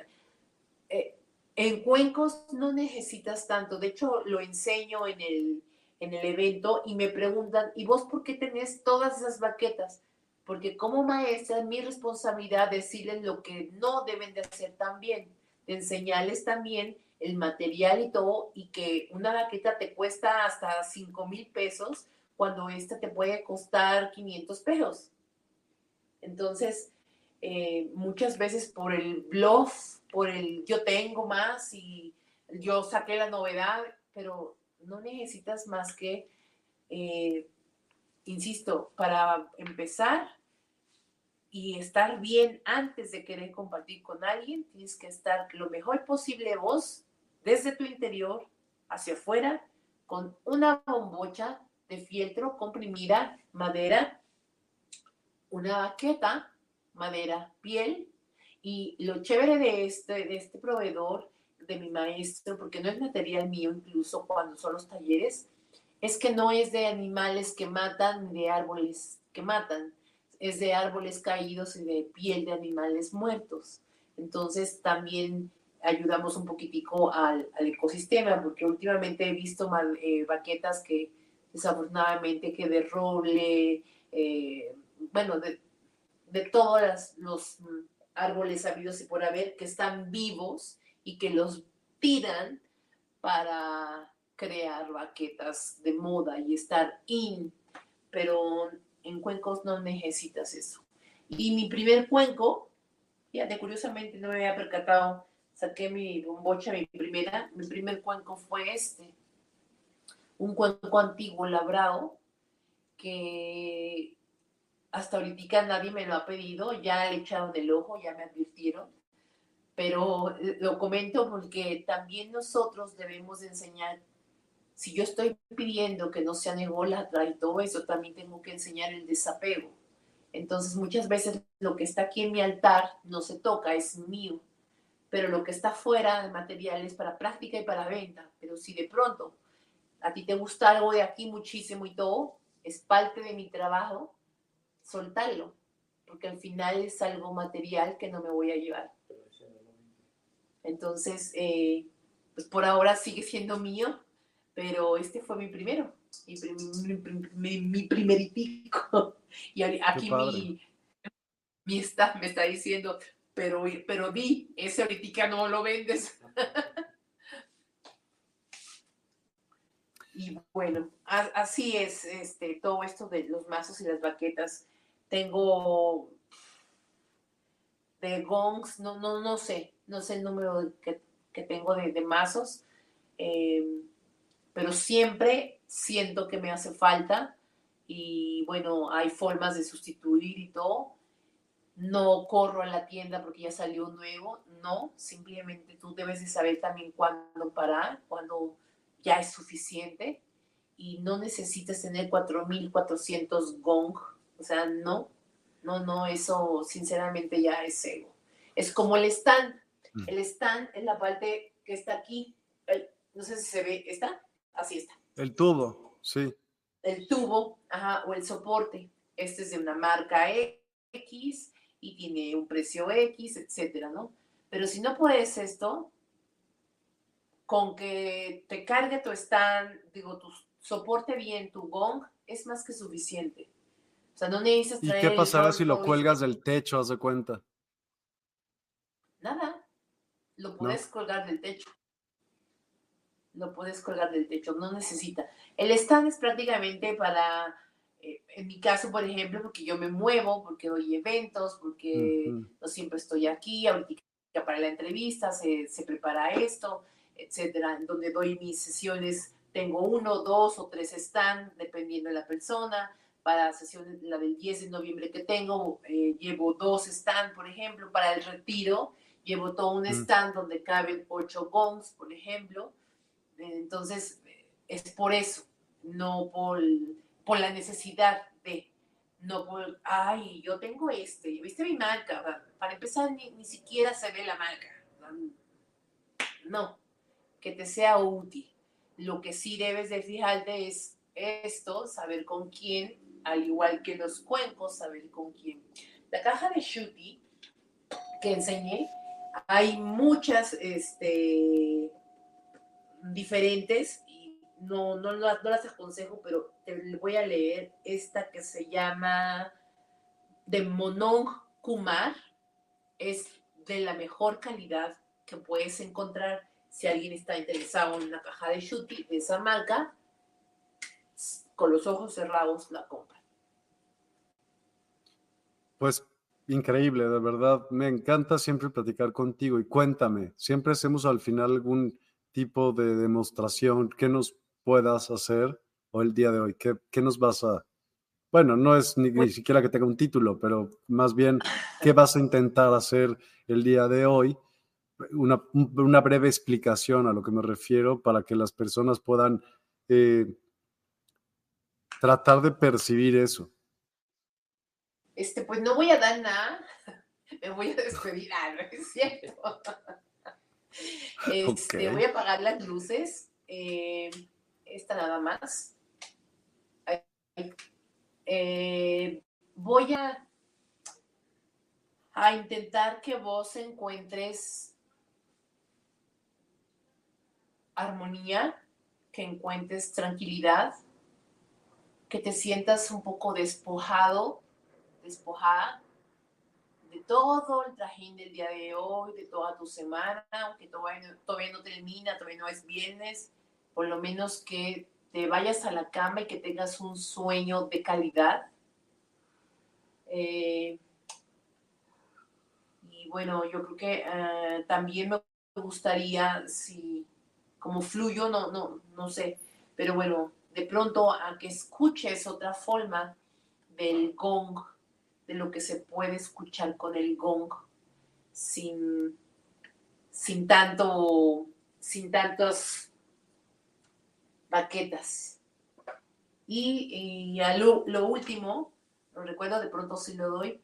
eh, en cuencos no necesitas tanto. De hecho, lo enseño en el, en el evento y me preguntan, ¿y vos por qué tenés todas esas baquetas? Porque como maestra es mi responsabilidad decirles lo que no deben de hacer también, de enseñarles también el material y todo, y que una baqueta te cuesta hasta 5 mil pesos, cuando esta te puede costar 500 pesos. Entonces, eh, muchas veces por el bluff, por el yo tengo más y yo saqué la novedad, pero no necesitas más que, eh, insisto, para empezar, y estar bien antes de querer compartir con alguien, tienes que estar lo mejor posible vos desde tu interior hacia afuera con una bombocha de fieltro comprimida, madera, una baqueta, madera, piel. Y lo chévere de este, de este proveedor, de mi maestro, porque no es material mío incluso cuando son los talleres, es que no es de animales que matan, de árboles que matan, es de árboles caídos y de piel de animales muertos. Entonces también ayudamos un poquitico al, ecosistema, porque últimamente he visto mal, eh, baquetas que desafortunadamente que de roble, eh, bueno, de, de todos los árboles habidos y por haber que están vivos y que los tiran para crear baquetas de moda y estar in, pero en cuencos no necesitas eso. Y mi primer cuenco, de curiosamente no me había percatado saqué mi bombocha, mi primera, mi primer cuenco fue este, un cuenco antiguo labrado que hasta ahorita nadie me lo ha pedido, ya le echaron el ojo, ya me advirtieron, pero lo comento porque también nosotros debemos enseñar, si yo estoy pidiendo que no sean ególatra y todo eso, también tengo que enseñar el desapego. Entonces muchas veces lo que está aquí en mi altar no se toca, es mío pero lo que está fuera de material es para práctica y para venta. Pero si de pronto a ti te gusta algo de aquí muchísimo y todo, es parte de mi trabajo, soltarlo, porque al final es algo material que no me voy a llevar. Entonces, eh, pues por ahora sigue siendo mío, pero este fue mi primero, mi, mi, primeritico. Y aquí mi, mi staff me está diciendo, pero, pero di, ese ahorita no lo vendes. y bueno, así es este, todo esto de los mazos y las baquetas. Tengo de gongs, no, no, no sé, no sé el número que, tengo de, mazos, em, pero siempre siento que me hace falta y bueno, hay formas de sustituir y todo, no corro a la tienda porque ya salió nuevo, no, simplemente tú debes de saber también cuándo parar, cuándo ya es suficiente y no necesitas tener 4400 gong. O sea, no, no, no, eso sinceramente ya es ego. Es como el stand. Mm. El stand es la parte que está aquí. no sé si se ve, ¿está? Así está. El tubo, sí. El tubo, ajá, o el soporte. Este es de una marca X y tiene un precio X, etcétera, ¿no? Pero si no puedes esto, con que te cargue tu stand, digo, tu soporte bien tu gong, es más que suficiente. O sea, no necesitas ¿Y qué pasará si lo cuelgas del techo, haz de cuenta? Nada, lo puedes colgar del techo. Lo puedes colgar del techo, no necesita. El stand es prácticamente para, en mi caso, por ejemplo, porque yo me muevo, porque doy eventos, porque no siempre estoy aquí, ahorita para la entrevista se, se prepara esto, etcétera, en donde doy mis sesiones tengo uno, dos o tres stand, dependiendo de la persona. Para sesión, la del 10 de noviembre que tengo, eh, llevo dos stand, por ejemplo. Para el retiro, llevo todo un mm. stand donde caben ocho gongs, por ejemplo. Entonces, es por eso, no por, por la necesidad de, no por, ay, yo tengo este, ¿viste mi marca? Para empezar, ni, ni siquiera se ve la marca. No, que te sea útil. Lo que sí debes de fijarte es esto, saber con quién, al igual que los cuencos, saber con quién. La caja de Shuti que enseñé, hay muchas este, diferentes y no, no, no, las aconsejo, pero te voy a leer esta que se llama de Monong Kumar. Es de la mejor calidad que puedes encontrar si alguien está interesado en una caja de Shuti de esa marca, con los ojos cerrados la compra. Pues increíble, de verdad. Me encanta siempre platicar contigo y cuéntame, siempre hacemos al final algún tipo de demostración que nos puedas hacer o el día de hoy. ¿Qué, qué nos vas a... Bueno, no es ni, ni, pues siquiera que tenga un título, pero más bien, ¿qué vas a intentar hacer el día de hoy una, una, breve explicación a lo que me refiero para que las personas puedan eh, tratar de percibir eso. Este, pues no voy a dar nada, me voy a despedir, ah, no es cierto. Este, Voy a apagar las luces, eh, esta nada más. Eh, voy a, a intentar que vos encuentres armonía, que encuentres tranquilidad, que te sientas un poco despojado, despojada de todo el trajín del día de hoy, de toda tu semana, aunque todavía, todavía no termina, todavía no es viernes, por lo menos que te vayas a la cama y que tengas un sueño de calidad. Eh, y bueno, yo creo que eh, también me gustaría, si como fluyo, no, no, no sé. Pero bueno, de pronto a que escuches otra forma del gong, de lo que se puede escuchar con el gong, sin, sin tanto, sin tantas baquetas. Y, a lo, último, lo recuerdo, de pronto si lo doy,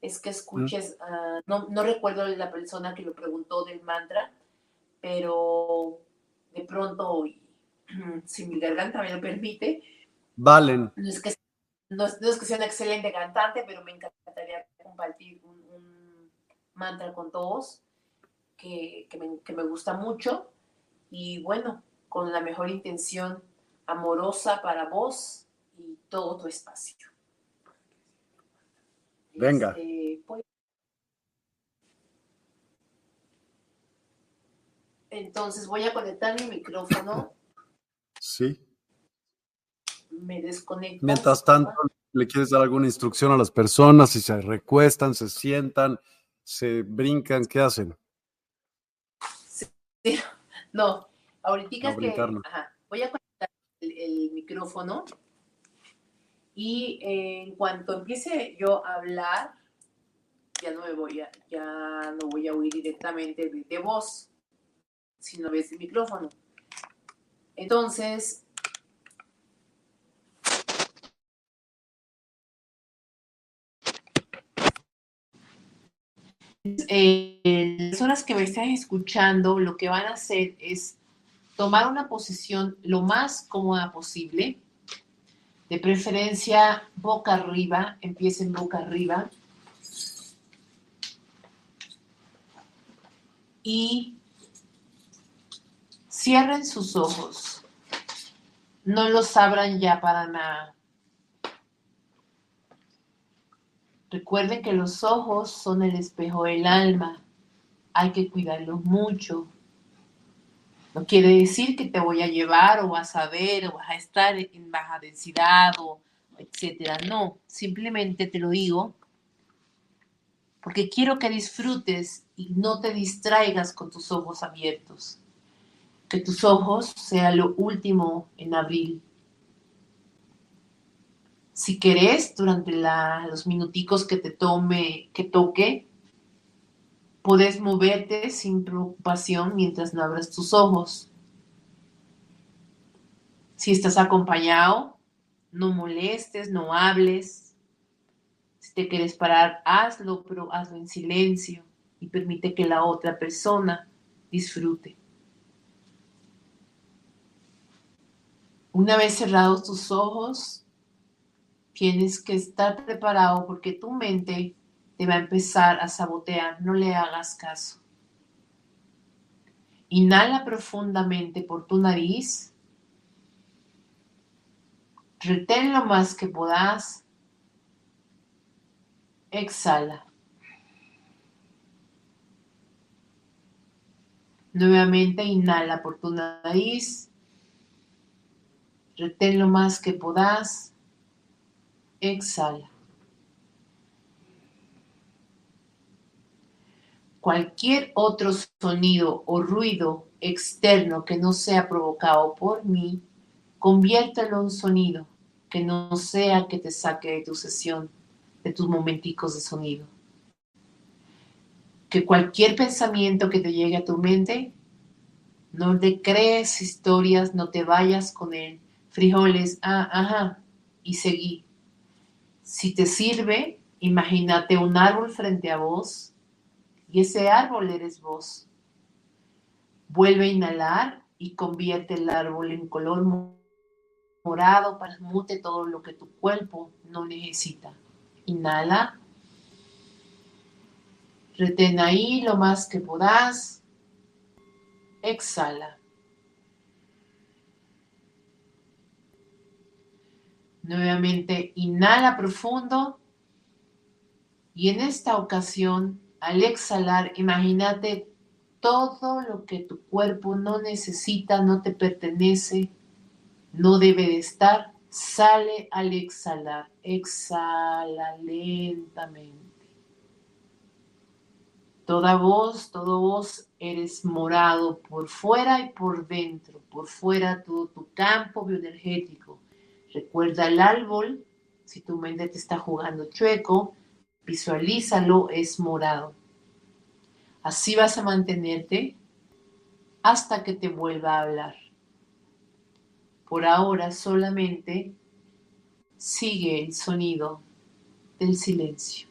es que escuches, uh, no, no recuerdo la persona que lo preguntó del mantra, pero de pronto, si mi garganta me lo permite. Valen. No es que, no es, que sea una excelente cantante, pero me encantaría compartir un, mantra con todos que, me, que me gusta mucho y bueno, con la mejor intención amorosa para vos y todo tu espacio. Venga. Este, pues, Entonces voy a conectar mi micrófono. Sí. Me desconecto. Mientras tanto, ¿le quieres dar alguna instrucción a las personas? Si se recuestan, se sientan, se brincan, ¿qué hacen? Sí. No, Ahorita que voy a conectar el, micrófono y eh, en cuanto empiece yo a hablar, ya no me voy a, ya no voy a oír directamente de, de voz, sino desde el este micrófono. Entonces, eh, las horas que me están escuchando, lo que van a hacer es tomar una posición lo más cómoda posible, de preferencia boca arriba, empiecen boca arriba. Y cierren sus ojos. No los abran ya para nada. Recuerden que los ojos son el espejo del alma. Hay que cuidarlos mucho. No quiere decir que te voy a llevar o vas a ver o vas a estar en baja densidad o etcétera. No, simplemente te lo digo porque quiero que disfrutes y no te distraigas con tus ojos abiertos. Que tus ojos sea lo último en abril. Si querés, durante los minuticos que te tome, que toque, puedes moverte sin preocupación mientras no abras tus ojos. Si estás acompañado, no molestes, no hables. Si te quieres parar, hazlo, pero hazlo en silencio y permite que la otra persona disfrute. Una vez cerrados tus ojos, tienes que estar preparado porque tu mente te va a empezar a sabotear. No le hagas caso. Inhala profundamente por tu nariz. Retén lo más que puedas. Exhala. Nuevamente inhala por tu nariz. Retén lo más que puedas. Exhala. Cualquier otro sonido o ruido externo que no sea provocado por mí, conviértelo en sonido que no sea que te saque de tu sesión, de tus momenticos de sonido. Que cualquier pensamiento que te llegue a tu mente, no le crees historias, no te vayas con él. Frijoles, ah, ajá, y seguí. Si te sirve, imagínate un árbol frente a vos y ese árbol eres vos. Vuelve a inhalar y convierte el árbol en color morado, para mute todo lo que tu cuerpo no necesita. Inhala. Retén ahí lo más que puedas. Exhala. Nuevamente inhala profundo y en esta ocasión, al exhalar, imagínate todo lo que tu cuerpo no necesita, no te pertenece, no debe de estar, sale al exhalar. Exhala lentamente. Toda voz, todo voz eres morado por fuera y por dentro, por fuera todo tu campo bioenergético Recuerda el árbol, si tu mente te está jugando chueco, visualízalo, es morado. Así vas a mantenerte hasta que te vuelva a hablar. Por ahora solamente sigue el sonido del silencio.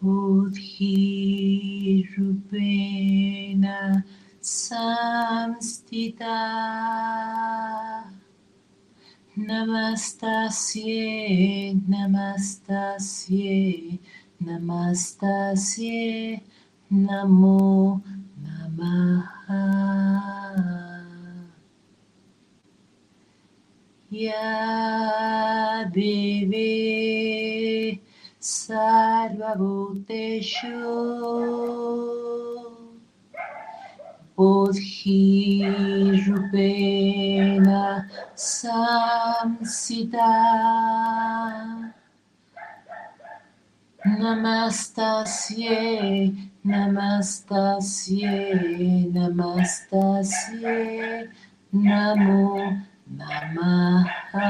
Bodhi Rupena Samstita Namastasye Namastasye Namastasye Namo Namaha. Ya Devi Sarvabhuteshu Bodhi Rupena Samsita. Namastasye Namastasye Namastasye Namo Namaha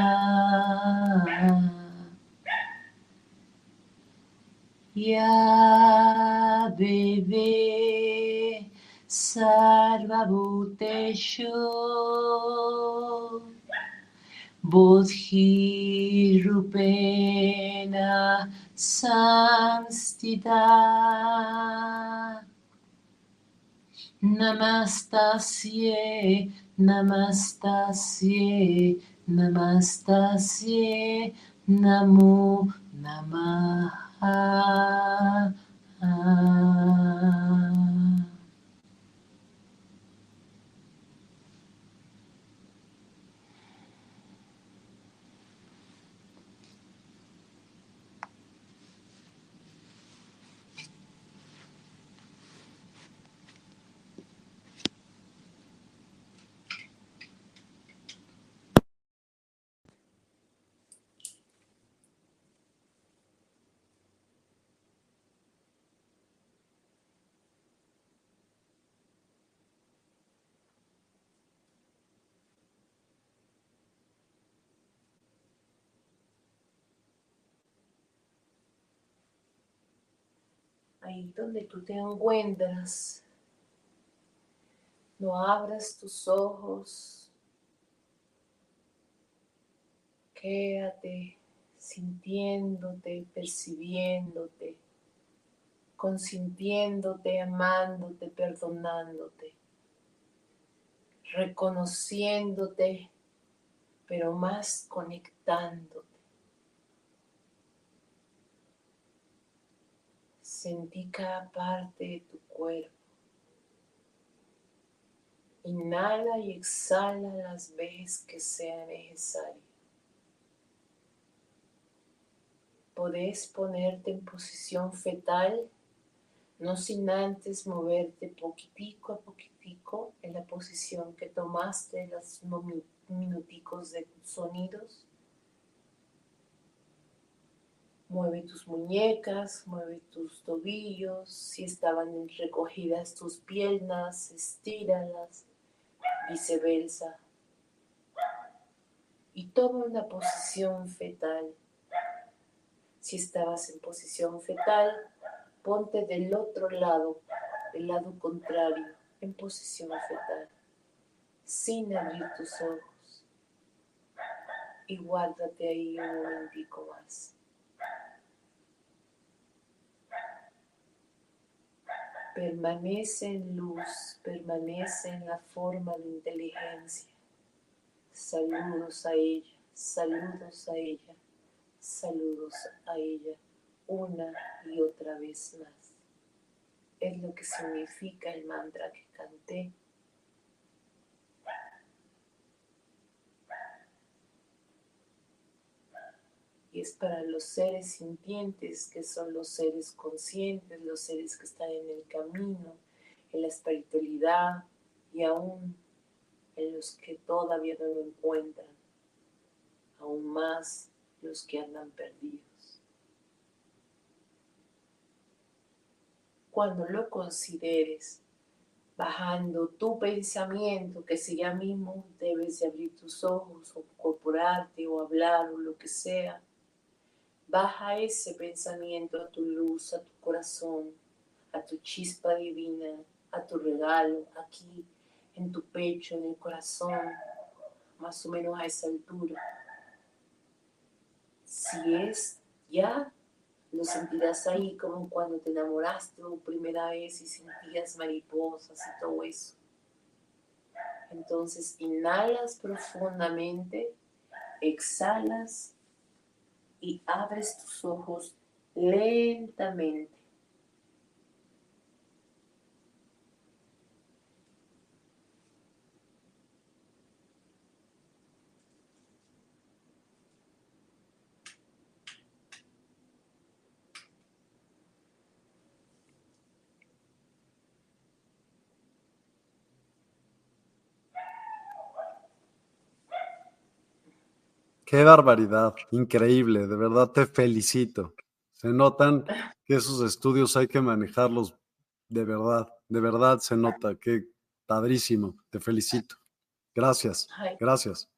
Ya Bebe Sarvabhuteshu Bodhi Rupena Samstita. Namastasye Namastasye Namastasye Namo Namaha ahí donde tú te encuentras, no abras tus ojos, quédate sintiéndote, percibiéndote, consintiéndote, amándote, perdonándote, reconociéndote, pero más conectándote. Sentí cada parte de tu cuerpo. Inhala y exhala las veces que sea necesario. Podés ponerte en posición fetal, no sin antes moverte poquitico a poquitico en la posición que tomaste los minuticos de sonidos Mueve tus muñecas, mueve tus tobillos, si estaban recogidas tus piernas, estíralas, viceversa. Y toma una posición fetal. Si estabas en posición fetal, ponte del otro lado, del lado contrario, en posición fetal, sin abrir tus ojos. Y guárdate ahí un momentico más. Permanece en luz, permanece en la forma de inteligencia. Saludos a ella, saludos a ella, saludos a ella, una y otra vez más. Es lo que significa el mantra que canté es para los seres sintientes, que son los seres conscientes, los seres que están en el camino, en la espiritualidad y aún en los que todavía no lo encuentran, aún más los que andan perdidos. Cuando lo consideres, bajando tu pensamiento, que si ya mismo debes de abrir tus ojos o incorporarte o hablar o lo que sea, Baja ese pensamiento a tu luz, a tu corazón, a tu chispa divina, a tu regalo, aquí, en tu pecho, en el corazón, más o menos a esa altura. Si es ya, lo sentirás ahí como cuando te enamoraste por primera vez y sentías mariposas y todo eso. Entonces inhalas profundamente, exhalas y abres tus ojos lentamente. Qué barbaridad, increíble, de verdad te felicito. Se notan que esos estudios hay que manejarlos de verdad, de verdad se nota, qué padrísimo, te felicito. Gracias, gracias.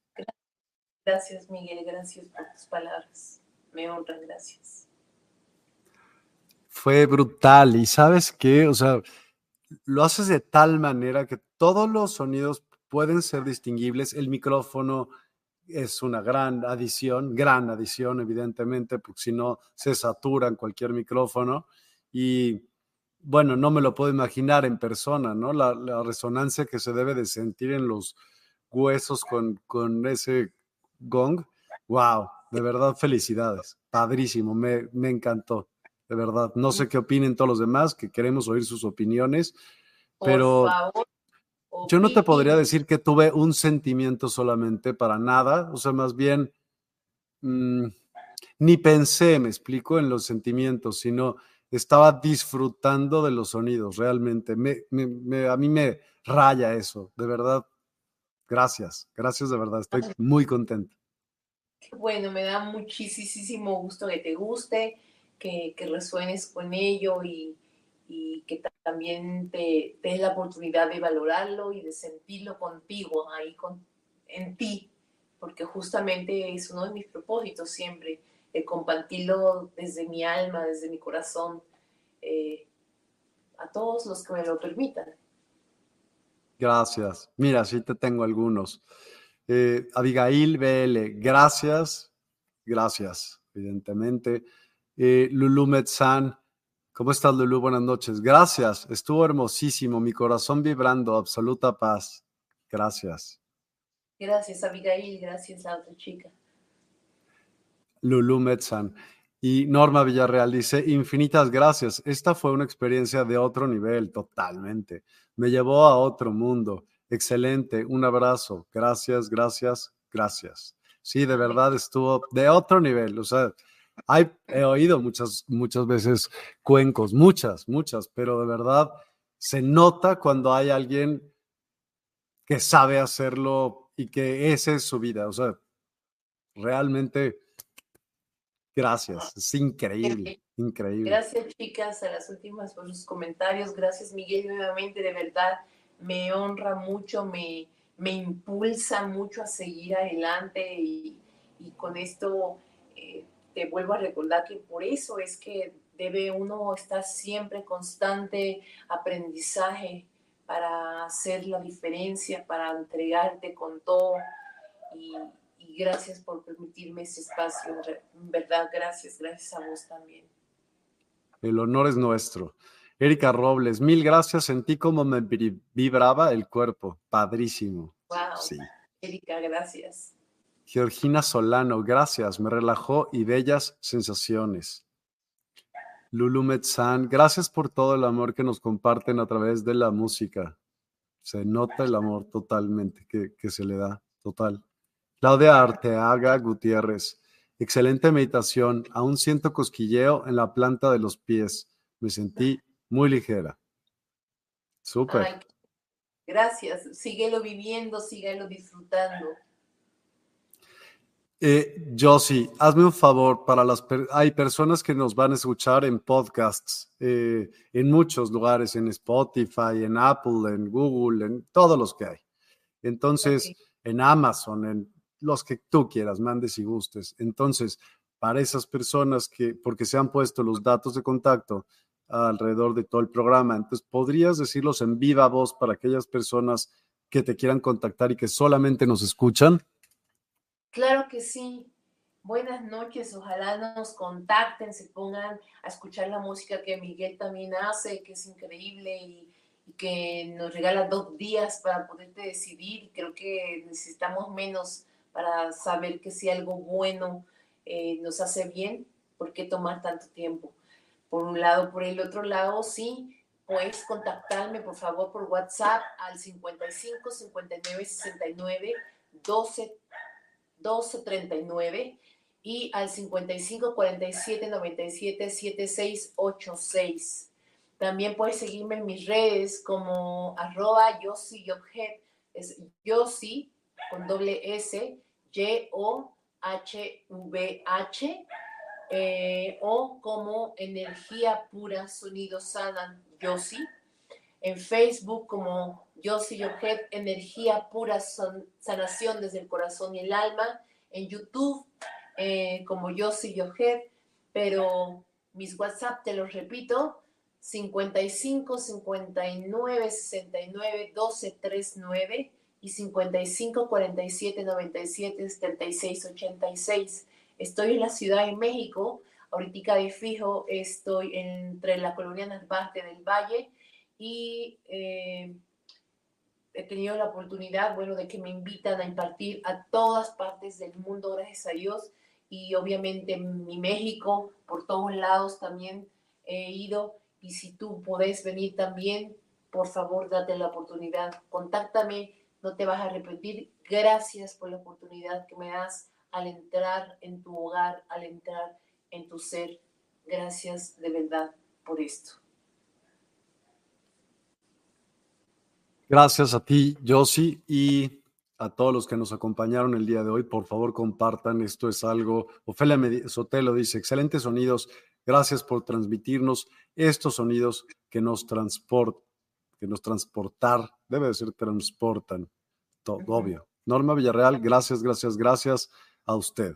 Gracias Miguel, gracias por tus palabras, me honran, gracias. Fue brutal y sabes qué, o sea, lo haces de tal manera que todos los sonidos pueden ser distinguibles. El micrófono es una gran adición, gran adición, evidentemente, porque si no se satura en cualquier micrófono. Y bueno, no me lo puedo imaginar en persona, ¿no? La, resonancia que se debe de sentir en los huesos con, con ese gong. ¡Wow! De verdad, felicidades. Padrísimo, me, me encantó. De verdad, no sé qué opinen todos los demás, que queremos oír sus opiniones, pero yo no te podría decir que tuve un sentimiento solamente para nada, o sea, más bien mm, ni pensé, me explico, en los sentimientos, sino estaba disfrutando de los sonidos, realmente. a mí me raya eso, de verdad. Gracias, gracias de verdad, estoy muy contento. Bueno, me da muchísimo gusto que te guste, que, que resuenes con ello y, y que también te, des la oportunidad de valorarlo y de sentirlo contigo, ahí con, en ti, porque justamente es uno de mis propósitos siempre, el compartirlo desde mi alma, desde mi corazón, eh, a todos los que me lo permitan. Gracias. Mira, sí te tengo algunos. Eh, Abigail BL, gracias, gracias, evidentemente. Eh, Lulu ¿cómo estás, Lulu? Buenas noches. Gracias, estuvo hermosísimo, mi corazón vibrando, absoluta paz. Gracias. Gracias, Abigail, gracias a otra chica. Lulu Metzan. Y Norma Villarreal dice, infinitas gracias. Esta fue una experiencia de otro nivel, totalmente. Me llevó a otro mundo. Excelente, un abrazo. Gracias, gracias, gracias. Sí, de verdad estuvo de otro nivel. O sea, he oído muchas, muchas veces cuencos, muchas, muchas, pero de verdad se nota cuando hay alguien que sabe hacerlo y que esa es su vida. O sea, realmente Gracias, es increíble, increíble. Gracias, chicas, a las últimas por sus comentarios. Gracias, Miguel, nuevamente, de verdad, me honra mucho, me, me impulsa mucho a seguir adelante y, con esto eh, te vuelvo a recordar que por eso es que debe uno estar siempre constante aprendizaje para hacer la diferencia, para entregarte con todo y, gracias por permitirme ese espacio. En verdad, gracias, gracias a vos también. El honor es nuestro. Erika Robles, mil gracias. Sentí como me vibraba el cuerpo. Padrísimo. Wow. Sí. Erika, gracias. Georgina Solano, gracias. Me relajó y bellas sensaciones. Lulu Metzán, gracias por todo el amor que nos comparten a través de la música. Se nota el amor totalmente que, que se le da, total. Claudia Arteaga Gutiérrez. Excelente meditación. Aún siento cosquilleo en la planta de los pies. Me sentí muy ligera. Súper. Gracias. Síguelo viviendo, síguelo disfrutando. Eh, Josie, hazme un favor para las hay personas que nos van a escuchar en podcasts eh, en muchos lugares, en Spotify, en Apple, en Google, en todos los que hay. Entonces, en Amazon, en los que tú quieras, mandes y gustes. Entonces, para esas personas que, porque se han puesto los datos de contacto alrededor de todo el programa, entonces, ¿podrías decirlos en viva voz para aquellas personas que te quieran contactar y que solamente nos escuchan? Claro que sí. Buenas noches, ojalá nos contacten, se pongan a escuchar la música que Miguel también hace, que es increíble y que nos regala dos días para poderte decidir. Creo que necesitamos menos para saber que si algo bueno eh, nos hace bien, ¿por qué tomar tanto tiempo? Por un lado, por el otro lado, sí, puedes contactarme por favor por WhatsApp al 55 59 69 12 12 39 y al 55 47 97 76 86. También puedes seguirme en mis redes como arroba Yossi es Yossi con doble S, Y-O-H-V-H, eh, o como Energía Pura Sonido Sana Yossi. En Facebook como Yossi Yohet, Energía Pura Sanación desde el Corazón y el Alma. En YouTube eh, como Yossi Yohet, pero mis WhatsApp, te los repito, 55 59 69 12 39 y 55 47 97 76 86. Estoy en la Ciudad de México. Ahorita de fijo estoy entre la colonia Narvarte del Valle y eh, he tenido la oportunidad, bueno, de que me invitan a impartir a todas partes del mundo, gracias a Dios. Y obviamente en mi México, por todos lados también he ido. Y si tú puedes venir también, por favor, date la oportunidad. Contáctame, no te vas a arrepentir. Gracias por la oportunidad que me das al entrar en tu hogar, al entrar en tu ser. Gracias de verdad por esto. Gracias a ti, Josie, y a todos los que nos acompañaron el día de hoy. Por favor, compartan. Esto es algo. Ofelia Sotelo dice: excelentes sonidos. Gracias por transmitirnos estos sonidos que nos transportan, que nos transportar, debe de ser transportan, todo, obvio. Norma Villarreal, gracias, gracias, gracias a usted.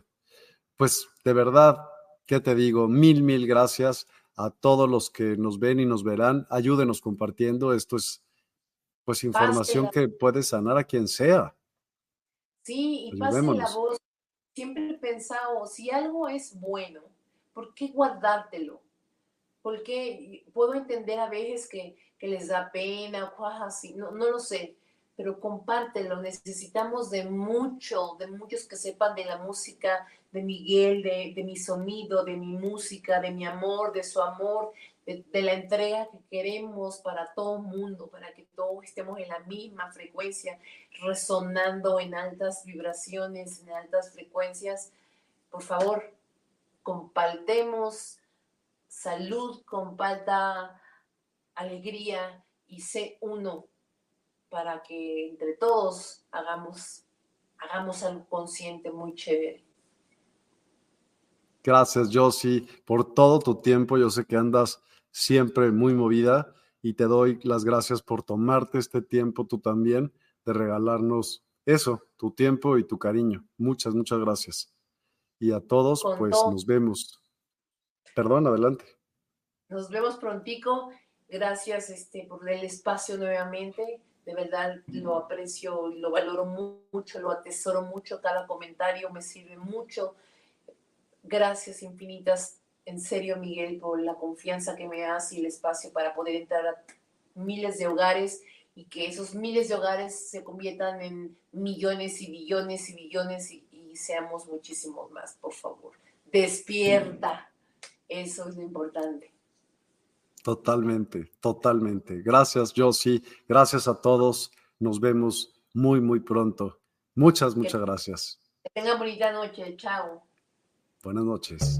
Pues de verdad, ¿qué te digo? Mil, mil gracias a todos los que nos ven y nos verán. Ayúdenos compartiendo. Esto es pues información que puede sanar a quien sea. Sí, y pase la voz. Siempre he pensado, si algo es bueno, ¿por qué guardártelo? Porque puedo entender a veces que, les da pena o cosas así, no, no lo sé, pero compártelo. Necesitamos de mucho, de muchos que sepan de la música de Miguel, de, de mi sonido, de mi música, de mi amor, de su amor, de, la entrega que queremos para todo mundo, para que todos estemos en la misma frecuencia, resonando en altas vibraciones, en altas frecuencias. Por favor, compartemos salud, comparta alegría y sé uno para que entre todos hagamos, hagamos algo consciente muy chévere. Gracias, Josie, por todo tu tiempo. Yo sé que andas siempre muy movida y te doy las gracias por tomarte este tiempo tú también de regalarnos eso, tu tiempo y tu cariño. Muchas, muchas gracias. Y a todos, pues nos vemos. Perdón, adelante. Nos vemos prontico. Gracias este, por el espacio nuevamente. De verdad lo aprecio y lo valoro mucho, lo atesoro mucho. Cada comentario me sirve mucho. Gracias infinitas en serio, Miguel, por la confianza que me das y el espacio para poder entrar a miles de hogares y que esos miles de hogares se conviertan en millones y billones y billones y, seamos muchísimos más, por favor. Despierta. Eso es lo importante. Totalmente, totalmente. Gracias, Josie. Gracias a todos. Nos vemos muy, muy pronto. Muchas, muchas gracias. Que tengan bonita noche. Chao. Buenas noches.